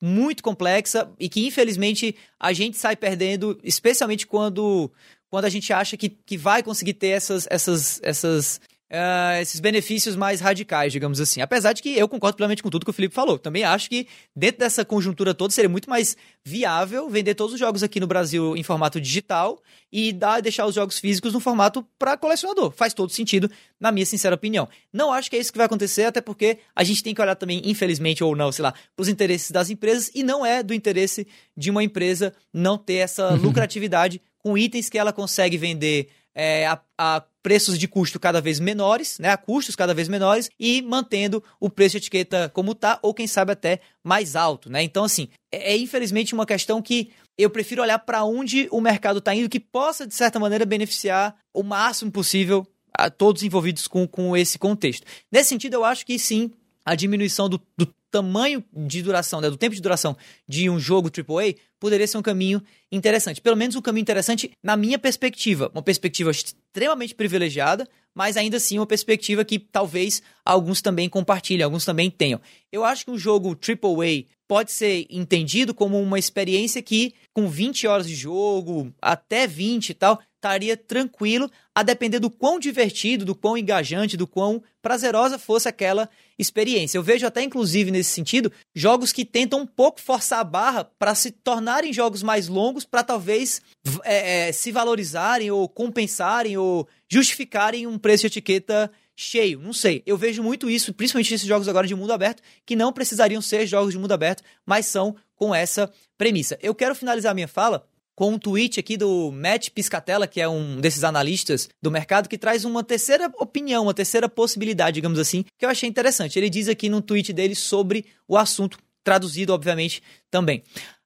A: muito complexa e que infelizmente a gente sai perdendo, especialmente quando, quando a gente acha que, que vai conseguir ter essas, essas, essas uh, esses benefícios mais radicais, digamos assim. Apesar de que eu concordo plenamente com tudo que o Felipe falou. Também acho que dentro dessa conjuntura toda seria muito mais viável vender todos os jogos aqui no Brasil em formato digital e dar, deixar os jogos físicos no formato para colecionador. Faz todo sentido, na minha sincera opinião. Não acho que é isso que vai acontecer, até porque a gente tem que olhar também, infelizmente ou não, sei lá, para os interesses das empresas e não é do interesse de uma empresa não ter essa <laughs> lucratividade com itens que ela consegue vender é, a, a, preços de custo cada vez menores, né, a custos cada vez menores e mantendo o preço de etiqueta como está ou quem sabe até mais alto, né? Então assim, é, é infelizmente uma questão que eu prefiro olhar para onde o mercado está indo que possa de certa maneira beneficiar o máximo possível a todos envolvidos com, com esse contexto. Nesse sentido, eu acho que sim, a diminuição do, do tamanho de duração, né, do tempo de duração de um jogo AAA poderia ser um caminho interessante. Pelo menos um caminho interessante na minha perspectiva. Uma perspectiva extremamente privilegiada, mas ainda assim uma perspectiva que talvez alguns também compartilhem, alguns também tenham. Eu acho que um jogo AAA pode ser entendido como uma experiência que, com 20 horas de jogo, até 20 e tal, estaria tranquilo, a depender do quão divertido, do quão engajante, do quão prazerosa fosse aquela experiência. Eu vejo até, inclusive, nesse sentido, jogos que tentam um pouco forçar a barra para se tornarem jogos mais longos, para talvez é, é, se valorizarem ou compensarem ou justificarem um preço de etiqueta cheio. Não sei. Eu vejo muito isso, principalmente nesses jogos agora de mundo aberto, que não precisariam ser jogos de mundo aberto, mas são com essa premissa. Eu quero finalizar minha fala com um tweet aqui do Matt Piscatella, que é um desses analistas do mercado, que traz uma terceira opinião, uma terceira possibilidade, digamos assim, que eu achei interessante. Ele diz aqui no tweet dele sobre o assunto, traduzido, obviamente, também.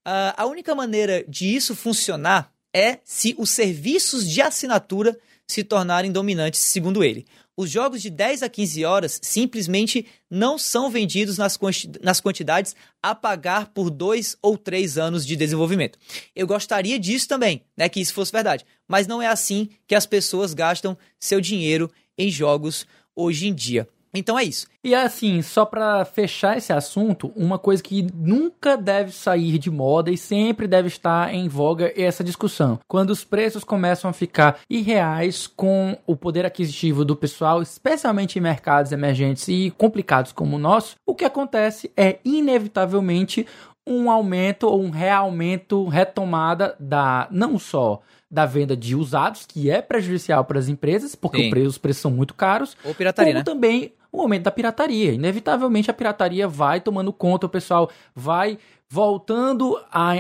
A: Uh, a única maneira de isso funcionar é se os serviços de assinatura se tornarem dominantes, segundo ele os jogos de 10 a 15 horas simplesmente não são vendidos nas, quanti nas quantidades a pagar por dois ou três anos de desenvolvimento. Eu gostaria disso também, né, que isso fosse verdade, mas não é assim que as pessoas gastam seu dinheiro em jogos hoje em dia. Então é isso.
B: E assim, só para fechar esse assunto, uma coisa que nunca deve sair de moda e sempre deve estar em voga é essa discussão. Quando os preços começam a ficar irreais com o poder aquisitivo do pessoal, especialmente em mercados emergentes e complicados como o nosso, o que acontece é inevitavelmente um aumento ou um realmente retomada da não só da venda de usados, que é prejudicial para as empresas, porque preço, os preços são muito caros,
A: ou pirataria,
B: como
A: né?
B: também o aumento da pirataria. Inevitavelmente a pirataria vai tomando conta, o pessoal vai voltando a,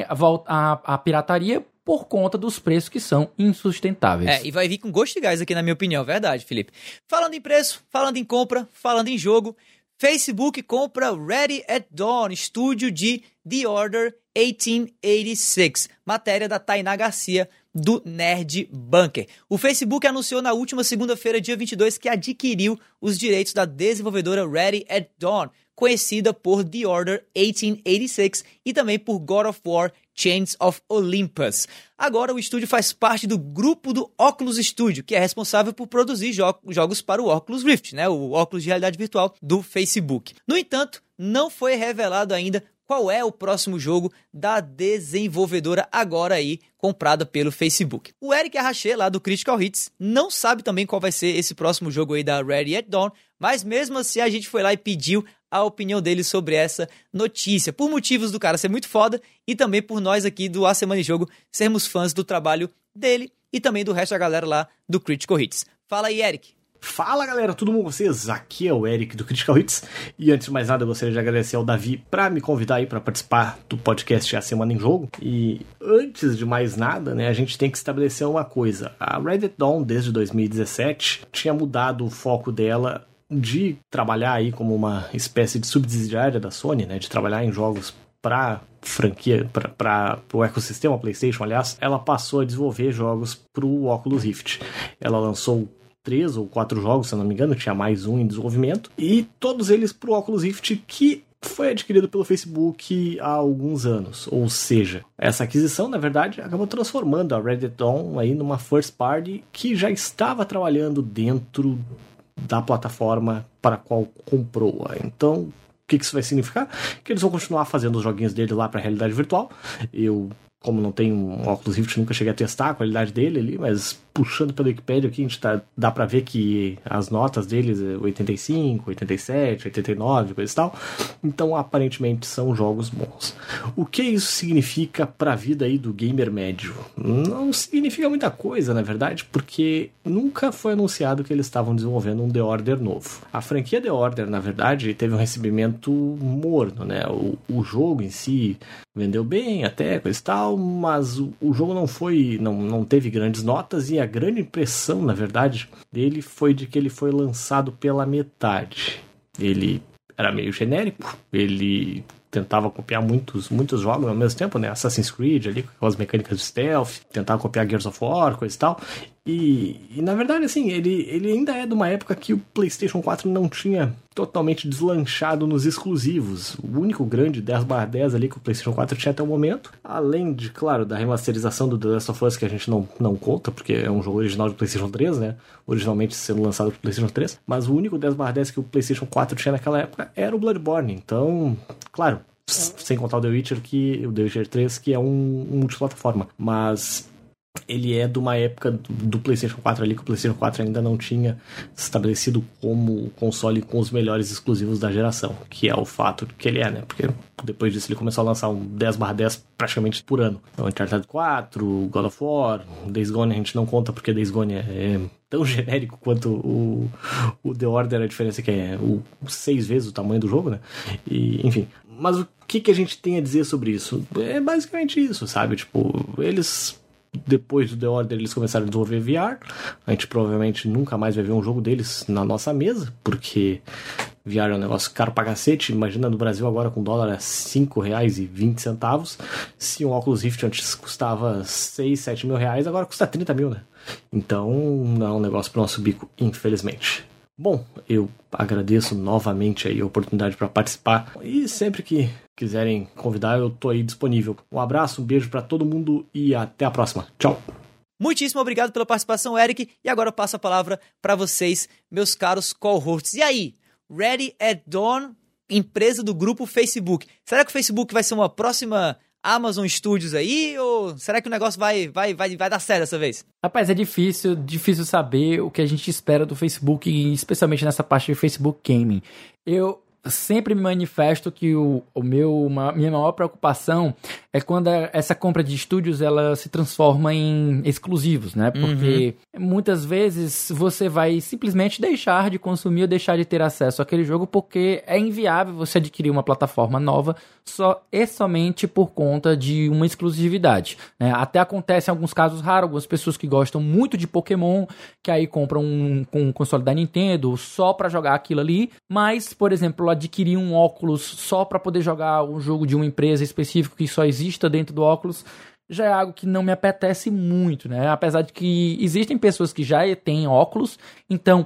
B: a, a pirataria por conta dos preços que são insustentáveis.
A: É, e vai vir com gosto de gás aqui, na minha opinião, verdade, Felipe. Falando em preço, falando em compra, falando em jogo, Facebook compra Ready at Dawn, estúdio de The Order 1886. Matéria da Tainá Garcia, do Nerd Bunker. O Facebook anunciou na última segunda-feira, dia 22, que adquiriu os direitos da desenvolvedora Ready at Dawn, conhecida por The Order 1886 e também por God of War Chains of Olympus. Agora o estúdio faz parte do grupo do Oculus Studio, que é responsável por produzir jo jogos para o Oculus Rift, né, o óculos de realidade virtual do Facebook. No entanto, não foi revelado ainda qual é o próximo jogo da desenvolvedora agora aí comprada pelo Facebook. O Eric Arraché, lá do Critical Hits, não sabe também qual vai ser esse próximo jogo aí da Ready at Dawn, mas mesmo assim a gente foi lá e pediu a opinião dele sobre essa notícia, por motivos do cara ser muito foda e também por nós aqui do A Semana de Jogo sermos fãs do trabalho dele e também do resto da galera lá do Critical Hits. Fala aí, Eric.
F: Fala galera, tudo bom com vocês? Aqui é o Eric do Critical Hits e antes de mais nada eu gostaria de agradecer ao Davi para me convidar aí para participar do podcast A Semana em Jogo. E antes de mais nada, né, a gente tem que estabelecer uma coisa. A Reddit Dawn desde 2017 tinha mudado o foco dela de trabalhar aí como uma espécie de subsidiária da Sony, né, de trabalhar em jogos para franquia, para o ecossistema PlayStation, aliás, ela passou a desenvolver jogos para o Oculus Rift. Ela lançou três ou quatro jogos, se eu não me engano, tinha mais um em desenvolvimento, e todos eles para o Oculus Rift que foi adquirido pelo Facebook há alguns anos. Ou seja, essa aquisição, na verdade, acabou transformando a Reddit Dawn aí numa first party que já estava trabalhando dentro da plataforma para a qual comprou-a. Então, o que isso vai significar? Que eles vão continuar fazendo os joguinhos dele lá para a realidade virtual. Eu, como não tenho um óculos Rift, nunca cheguei a testar a qualidade dele ali, mas puxando pelo Wikipedia aqui, a gente tá, dá para ver que as notas deles é 85, 87, 89, coisa e tal. Então, aparentemente, são jogos bons. O que isso significa para a vida aí do gamer médio? Não significa muita coisa, na verdade, porque nunca foi anunciado que eles estavam desenvolvendo um The Order novo. A franquia The Order, na verdade, teve um recebimento morno, né? O, o jogo em si vendeu bem até, coisa e tal, mas o, o jogo não foi, não, não teve grandes notas e a grande impressão, na verdade, dele foi de que ele foi lançado pela metade. Ele era meio genérico, ele tentava copiar muitos, muitos jogos ao mesmo tempo, né? Assassin's Creed ali, com as mecânicas de stealth, tentava copiar Gears of War, coisa e tal. E, e, na verdade, assim, ele, ele ainda é de uma época que o PlayStation 4 não tinha totalmente deslanchado nos exclusivos. O único grande 10/10 ali que o PlayStation 4 tinha até o momento, além de, claro, da remasterização do The Last of Us, que a gente não, não conta, porque é um jogo original do PlayStation 3, né? Originalmente sendo lançado pro PlayStation 3. Mas o único 10/10 que o PlayStation 4 tinha naquela época era o Bloodborne. Então, claro, sem contar o The Witcher, que, o The Witcher 3, que é um, um multiplataforma. Mas ele é de uma época do PlayStation 4 ali, que o PlayStation 4 ainda não tinha se estabelecido como console com os melhores exclusivos da geração, que é o fato que ele é, né? Porque depois disso ele começou a lançar um 10/10 praticamente por ano. Então, Uncharted 4, God of War, Days Gone a gente não conta porque Days Gone é, é tão <laughs> genérico quanto o, o The Order, a diferença é que é o seis vezes o tamanho do jogo, né? E, enfim. Mas o que, que a gente tem a dizer sobre isso? É basicamente isso, sabe? Tipo, eles depois do The Order eles começaram a desenvolver VR. A gente provavelmente nunca mais vai ver um jogo deles na nossa mesa, porque VR é um negócio caro pra cacete. Imagina no Brasil agora com dólar a R$ 5,20. Se um óculos Rift antes custava 6, 7 mil reais, agora custa 30 mil, né? Então não é um negócio pro nosso bico, infelizmente. Bom, eu agradeço novamente aí a oportunidade para participar e sempre que quiserem convidar, eu tô aí disponível. Um abraço, um beijo para todo mundo e até a próxima. Tchau.
A: Muitíssimo obrigado pela participação, Eric. E agora eu passo a palavra para vocês, meus caros co-hosts. E aí, Ready at Dawn, empresa do grupo Facebook. Será que o Facebook vai ser uma próxima Amazon Studios aí ou será que o negócio vai, vai, vai, vai dar certo dessa vez?
B: Rapaz, é difícil, difícil saber o que a gente espera do Facebook, especialmente nessa parte de Facebook Gaming. Eu sempre me manifesto que o, o meu, uma, minha maior preocupação é quando essa compra de estúdios ela se transforma em exclusivos, né? Porque uhum. muitas vezes você vai simplesmente deixar de consumir ou deixar de ter acesso àquele jogo porque é inviável você adquirir uma plataforma nova só e somente por conta de uma exclusividade. Né? Até acontece em alguns casos raros, algumas pessoas que gostam muito de Pokémon, que aí compram um, um console da Nintendo só para jogar aquilo ali, mas, por exemplo, adquirir um óculos só para poder jogar um jogo de uma empresa específica que só exista dentro do óculos, já é algo que não me apetece muito, né? Apesar de que existem pessoas que já têm óculos, então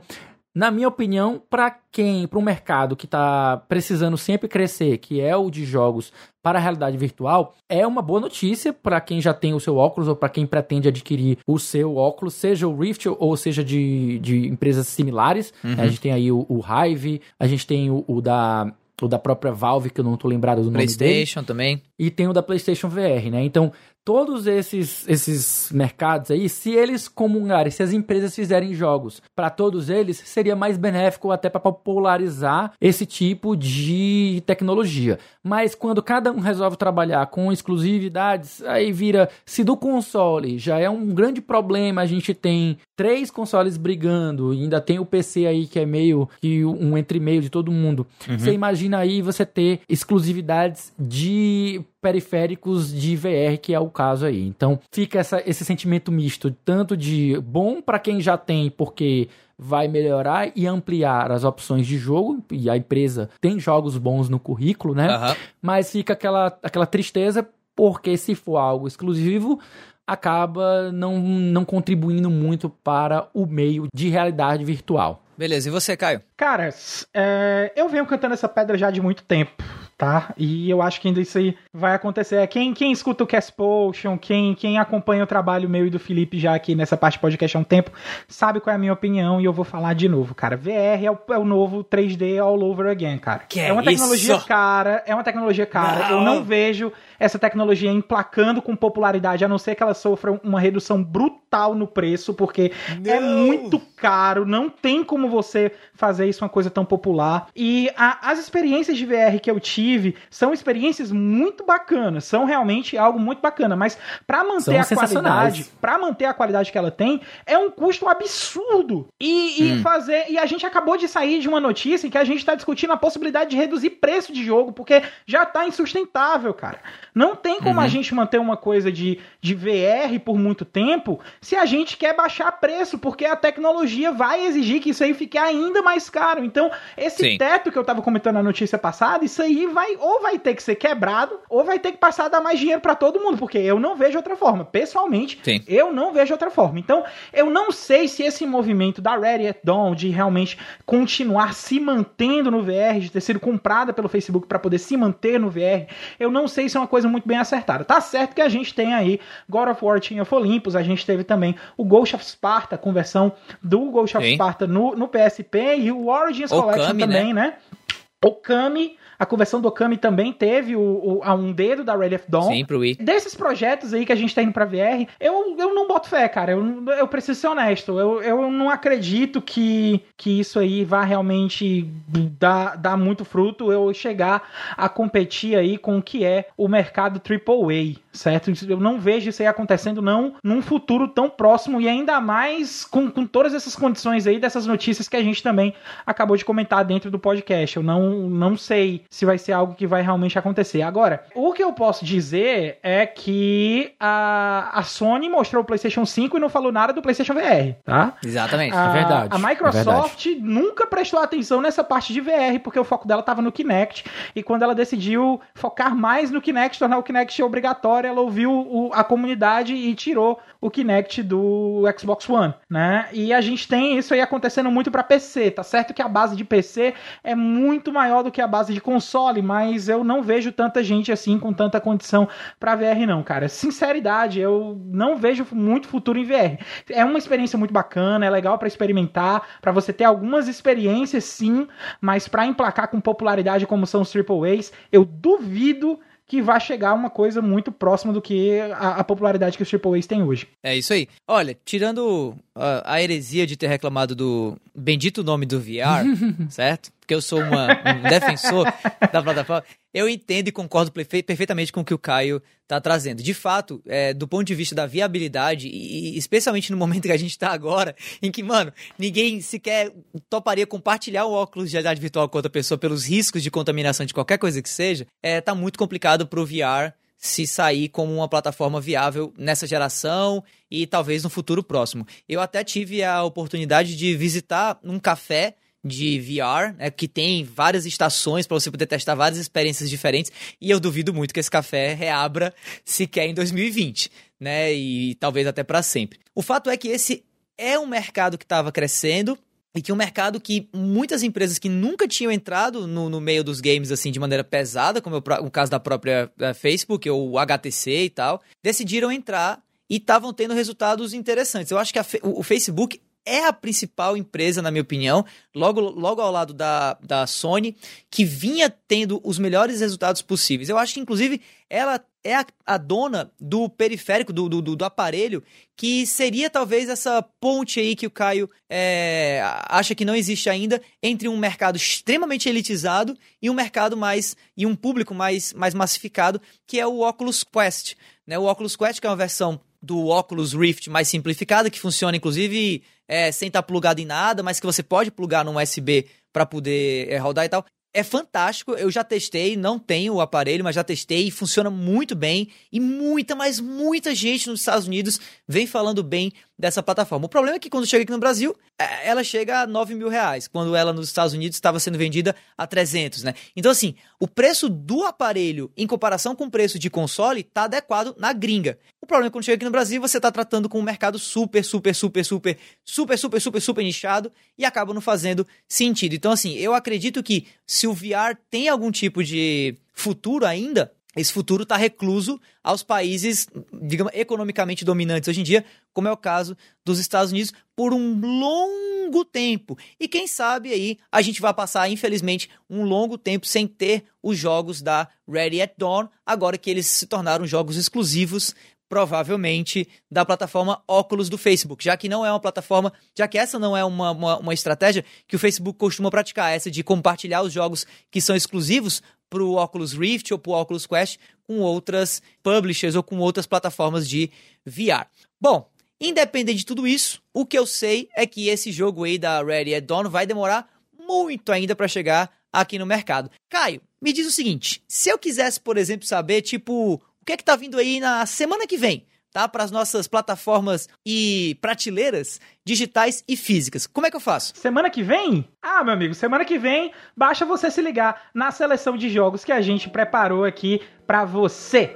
B: na minha opinião, para quem, para um mercado que está precisando sempre crescer, que é o de jogos para a realidade virtual, é uma boa notícia para quem já tem o seu óculos ou para quem pretende adquirir o seu óculos, seja o Rift ou seja de, de empresas similares. Uhum. A gente tem aí o, o Hive, a gente tem o, o da o da própria Valve, que eu não tô lembrado do nome dele.
A: PlayStation também.
B: E tem o da PlayStation VR, né? Então, todos esses, esses mercados aí, se eles comungarem, se as empresas fizerem jogos para todos eles, seria mais benéfico até para popularizar esse tipo de tecnologia. Mas quando cada um resolve trabalhar com exclusividades, aí vira se do console já é um grande problema, a gente tem três consoles brigando, e ainda tem o PC aí que é meio que um entre meio de todo mundo. Uhum. Você imagina aí você ter exclusividades de periféricos de VR, que é o caso aí. Então, fica essa, esse sentimento misto, tanto de bom para quem já tem, porque vai melhorar e ampliar as opções de jogo, e a empresa tem jogos bons no currículo, né? Uhum. Mas fica aquela, aquela tristeza, porque se for algo exclusivo, acaba não, não contribuindo muito para o meio de realidade virtual.
A: Beleza, e você, Caio?
C: Cara, é, eu venho cantando essa pedra já de muito tempo tá? E eu acho que ainda isso aí vai acontecer. Quem, quem escuta o Cast Potion, quem, quem acompanha o trabalho meu e do Felipe já aqui nessa parte podcast há um tempo, sabe qual é a minha opinião e eu vou falar de novo, cara. VR é o, é o novo 3D all over again, cara.
A: Que
C: é uma tecnologia isso? cara, é uma tecnologia cara. Não. Eu não vejo essa tecnologia emplacando com popularidade, a não ser que ela sofra uma redução brutal no preço, porque é não. é muito caro, não tem como você fazer isso uma coisa tão popular. E a, as experiências de VR que eu tive são experiências muito bacanas, são realmente algo muito bacana, mas para manter a qualidade, para manter a qualidade que ela tem, é um custo absurdo. E, e hum. fazer, e a gente acabou de sair de uma notícia em que a gente está discutindo a possibilidade de reduzir preço de jogo, porque já tá insustentável, cara. Não tem como uhum. a gente manter uma coisa de, de VR por muito tempo se a gente quer baixar preço, porque a tecnologia vai exigir que isso aí fique ainda mais caro. Então, esse Sim. teto que eu tava comentando na notícia passada, isso aí vai ou vai ter que ser quebrado, ou vai ter que passar a dar mais dinheiro para todo mundo, porque eu não vejo outra forma. Pessoalmente, Sim. eu não vejo outra forma. Então, eu não sei se esse movimento da Ready at Dawn de realmente continuar se mantendo no VR, de ter sido comprada pelo Facebook para poder se manter no VR, eu não sei se é uma coisa coisa muito bem acertada. Tá certo que a gente tem aí God of War Team of Olympus, a gente teve também o Ghost of Sparta, conversão do Ghost of Sim. Sparta no, no PSP e o Origins Okami, Collection também, né? né? Okami a conversão do Okami também teve o, o, a um dedo da Ready of Dawn.
A: Sim, pro Wii.
C: Desses projetos aí que a gente tá indo pra VR, eu, eu não boto fé, cara. Eu, eu preciso ser honesto. Eu, eu não acredito que, que isso aí vá realmente dar, dar muito fruto. Eu chegar a competir aí com o que é o mercado AAA, certo? Eu não vejo isso aí acontecendo, não, num futuro tão próximo e ainda mais com, com todas essas condições aí, dessas notícias que a gente também acabou de comentar dentro do podcast. Eu não, não sei se vai ser algo que vai realmente acontecer. Agora, o que eu posso dizer é que a, a Sony mostrou o PlayStation 5 e não falou nada do PlayStation VR, tá?
A: Exatamente,
C: a,
A: é verdade.
C: A Microsoft é verdade. nunca prestou atenção nessa parte de VR, porque o foco dela estava no Kinect, e quando ela decidiu focar mais no Kinect, tornar o Kinect obrigatório, ela ouviu o, a comunidade e tirou o Kinect do Xbox One, né? E a gente tem isso aí acontecendo muito para PC, tá certo que a base de PC é muito maior do que a base de console, mas eu não vejo tanta gente assim com tanta condição para VR não, cara. Sinceridade, eu não vejo muito futuro em VR. É uma experiência muito bacana, é legal para experimentar, para você ter algumas experiências sim, mas para emplacar com popularidade como são os AAAs, eu duvido que vai chegar uma coisa muito próxima do que a, a popularidade que os AAAs têm hoje.
A: É isso aí. Olha, tirando a, a heresia de ter reclamado do, bendito nome do VR, <laughs> certo? Porque eu sou uma, um defensor da plataforma, eu entendo e concordo perfeitamente com o que o Caio está trazendo. De fato, é, do ponto de vista da viabilidade, e especialmente no momento que a gente está agora, em que, mano, ninguém sequer toparia compartilhar o óculos de realidade virtual com outra pessoa pelos riscos de contaminação de qualquer coisa que seja, é, tá muito complicado pro VR se sair como uma plataforma viável nessa geração e talvez no futuro próximo. Eu até tive a oportunidade de visitar um café de VR, né, que tem várias estações para você poder testar várias experiências diferentes, e eu duvido muito que esse café reabra sequer em 2020, né, e talvez até para sempre. O fato é que esse é um mercado que estava crescendo, e que um mercado que muitas empresas que nunca tinham entrado no, no meio dos games assim de maneira pesada, como o, caso da própria uh, Facebook ou HTC e tal, decidiram entrar e estavam tendo resultados interessantes. Eu acho que a, o, o Facebook é a principal empresa, na minha opinião, logo, logo ao lado da, da Sony, que vinha tendo os melhores resultados possíveis. Eu acho que, inclusive, ela é a, a dona do periférico, do, do, do, aparelho, que seria talvez essa ponte aí que o Caio é, acha que não existe ainda entre um mercado extremamente elitizado e um mercado mais. e um público mais, mais massificado, que é o Oculus Quest. Né? O Oculus Quest, que é uma versão do Oculus Rift mais simplificada, que funciona inclusive é, sem estar tá plugado em nada, mas que você pode plugar num USB para poder é, rodar e tal. É fantástico, eu já testei, não tenho o aparelho, mas já testei e funciona muito bem. E muita, mas muita gente nos Estados Unidos vem falando bem dessa plataforma. O problema é que quando chega aqui no Brasil, é, ela chega a 9 mil reais, quando ela nos Estados Unidos estava sendo vendida a 300, né? Então, assim, o preço do aparelho em comparação com o preço de console está adequado na gringa. O problema é que quando chega aqui no Brasil, você está tratando com um mercado super, super, super, super, super, super, super, super nichado e acaba não fazendo sentido. Então, assim, eu acredito que se o VR tem algum tipo de futuro ainda, esse futuro está recluso aos países, digamos, economicamente dominantes hoje em dia, como é o caso dos Estados Unidos, por um longo tempo. E quem sabe aí a gente vai passar, infelizmente, um longo tempo sem ter os jogos da Ready at Dawn, agora que eles se tornaram jogos exclusivos provavelmente da plataforma Oculus do Facebook, já que não é uma plataforma, já que essa não é uma, uma, uma estratégia que o Facebook costuma praticar, essa de compartilhar os jogos que são exclusivos para o Oculus Rift ou para o Oculus Quest com outras publishers ou com outras plataformas de VR. Bom, independente de tudo isso, o que eu sei é que esse jogo aí da Ready at Dawn vai demorar muito ainda para chegar aqui no mercado. Caio, me diz o seguinte: se eu quisesse, por exemplo, saber, tipo, o que é que tá vindo aí na semana que vem? Tá? Para as nossas plataformas e prateleiras digitais e físicas. Como é que eu faço?
C: Semana que vem? Ah, meu amigo, semana que vem basta você se ligar na seleção de jogos que a gente preparou aqui para você.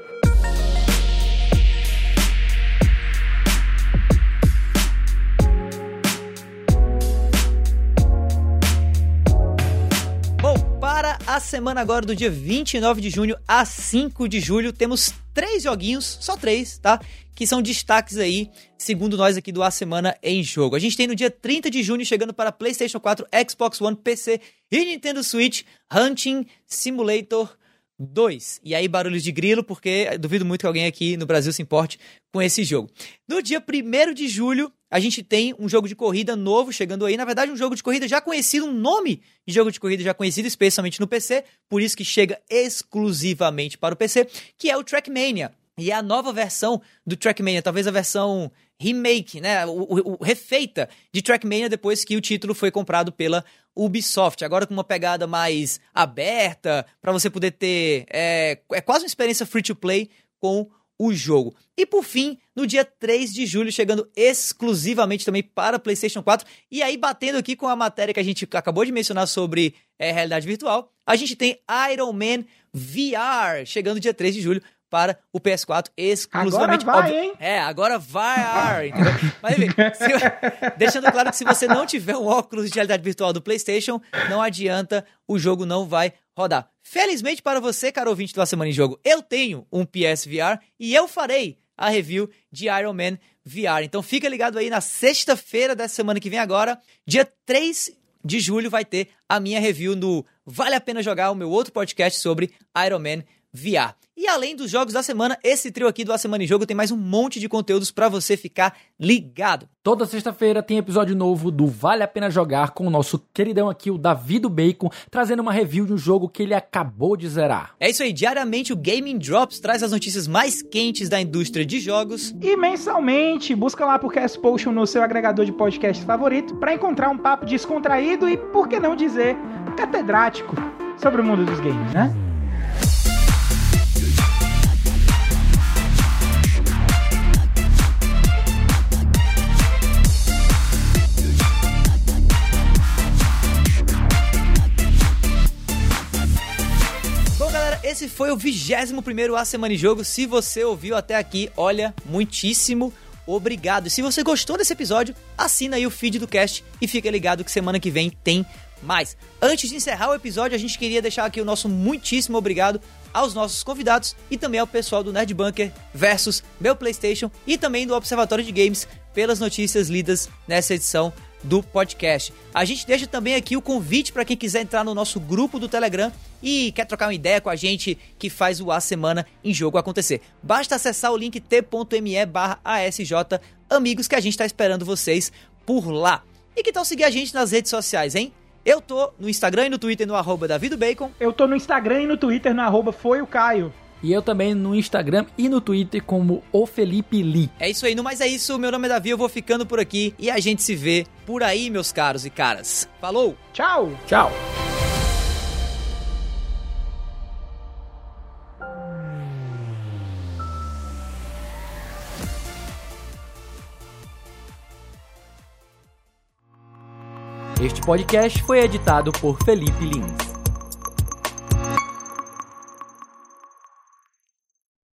A: Semana agora do dia 29 de junho a 5 de julho temos três joguinhos, só três, tá? Que são destaques aí, segundo nós aqui do A Semana em Jogo. A gente tem no dia 30 de junho chegando para PlayStation 4, Xbox One, PC e Nintendo Switch Hunting Simulator 2. E aí, barulhos de grilo, porque duvido muito que alguém aqui no Brasil se importe com esse jogo. No dia 1 de julho, a gente tem um jogo de corrida novo chegando aí. Na verdade, um jogo de corrida já conhecido, um nome de jogo de corrida já conhecido, especialmente no PC, por isso que chega exclusivamente para o PC, que é o Trackmania. E é a nova versão do Trackmania, talvez a versão remake, né? O, o, o, refeita de Trackmania depois que o título foi comprado pela Ubisoft. Agora com uma pegada mais aberta, para você poder ter. É, é quase uma experiência free to play com o jogo. E por fim, no dia 3 de julho, chegando exclusivamente também para PlayStation 4. E aí, batendo aqui com a matéria que a gente acabou de mencionar sobre é, realidade virtual, a gente tem Iron Man VR, chegando dia 3 de julho para o PS4 exclusivamente.
C: Agora vai, hein?
A: É, agora vai, entendeu? Mas enfim, se, <laughs> deixando claro que se você não tiver um óculos de realidade virtual do PlayStation, não adianta, o jogo não vai rodar. Felizmente para você, caro ouvinte do A Semana em Jogo, eu tenho um PSVR e eu farei a review de Iron Man VR. Então fica ligado aí na sexta-feira dessa semana que vem agora, dia 3 de julho vai ter a minha review no Vale a Pena Jogar, o meu outro podcast sobre Iron Man VR. E além dos jogos da semana, esse trio aqui do A Semana em Jogo tem mais um monte de conteúdos para você ficar ligado.
B: Toda sexta-feira tem episódio novo do Vale a Pena Jogar com o nosso queridão aqui, o Davi do Bacon, trazendo uma review de um jogo que ele acabou de zerar.
A: É isso aí, diariamente o Gaming Drops traz as notícias mais quentes da indústria de jogos.
C: E mensalmente, busca lá por Cast Potion no seu agregador de podcast favorito para encontrar um papo descontraído e, por que não dizer, catedrático sobre o mundo dos games, né?
A: Esse foi o 21 A Semana em Jogo. Se você ouviu até aqui, olha, muitíssimo obrigado. E se você gostou desse episódio, assina aí o feed do cast e fica ligado que semana que vem tem mais. Antes de encerrar o episódio, a gente queria deixar aqui o nosso muitíssimo obrigado aos nossos convidados e também ao pessoal do Nerd Bunker versus meu PlayStation e também do Observatório de Games pelas notícias lidas nessa edição do podcast. A gente deixa também aqui o convite para quem quiser entrar no nosso grupo do Telegram e quer trocar uma ideia com a gente que faz o A Semana em Jogo acontecer. Basta acessar o link t.me barra ASJ Amigos que a gente está esperando vocês por lá. E que tal seguir a gente nas redes sociais, hein? Eu tô no Instagram e no Twitter no arroba Bacon.
C: Eu tô no Instagram e no Twitter no arroba Foi o Caio.
B: E eu também no Instagram e no Twitter como o Felipe Lee.
A: É isso aí, no mais é isso. Meu nome é Davi, eu vou ficando por aqui e a gente se vê por aí, meus caros e caras. Falou!
C: Tchau!
B: Tchau! Este podcast foi editado por Felipe Lins.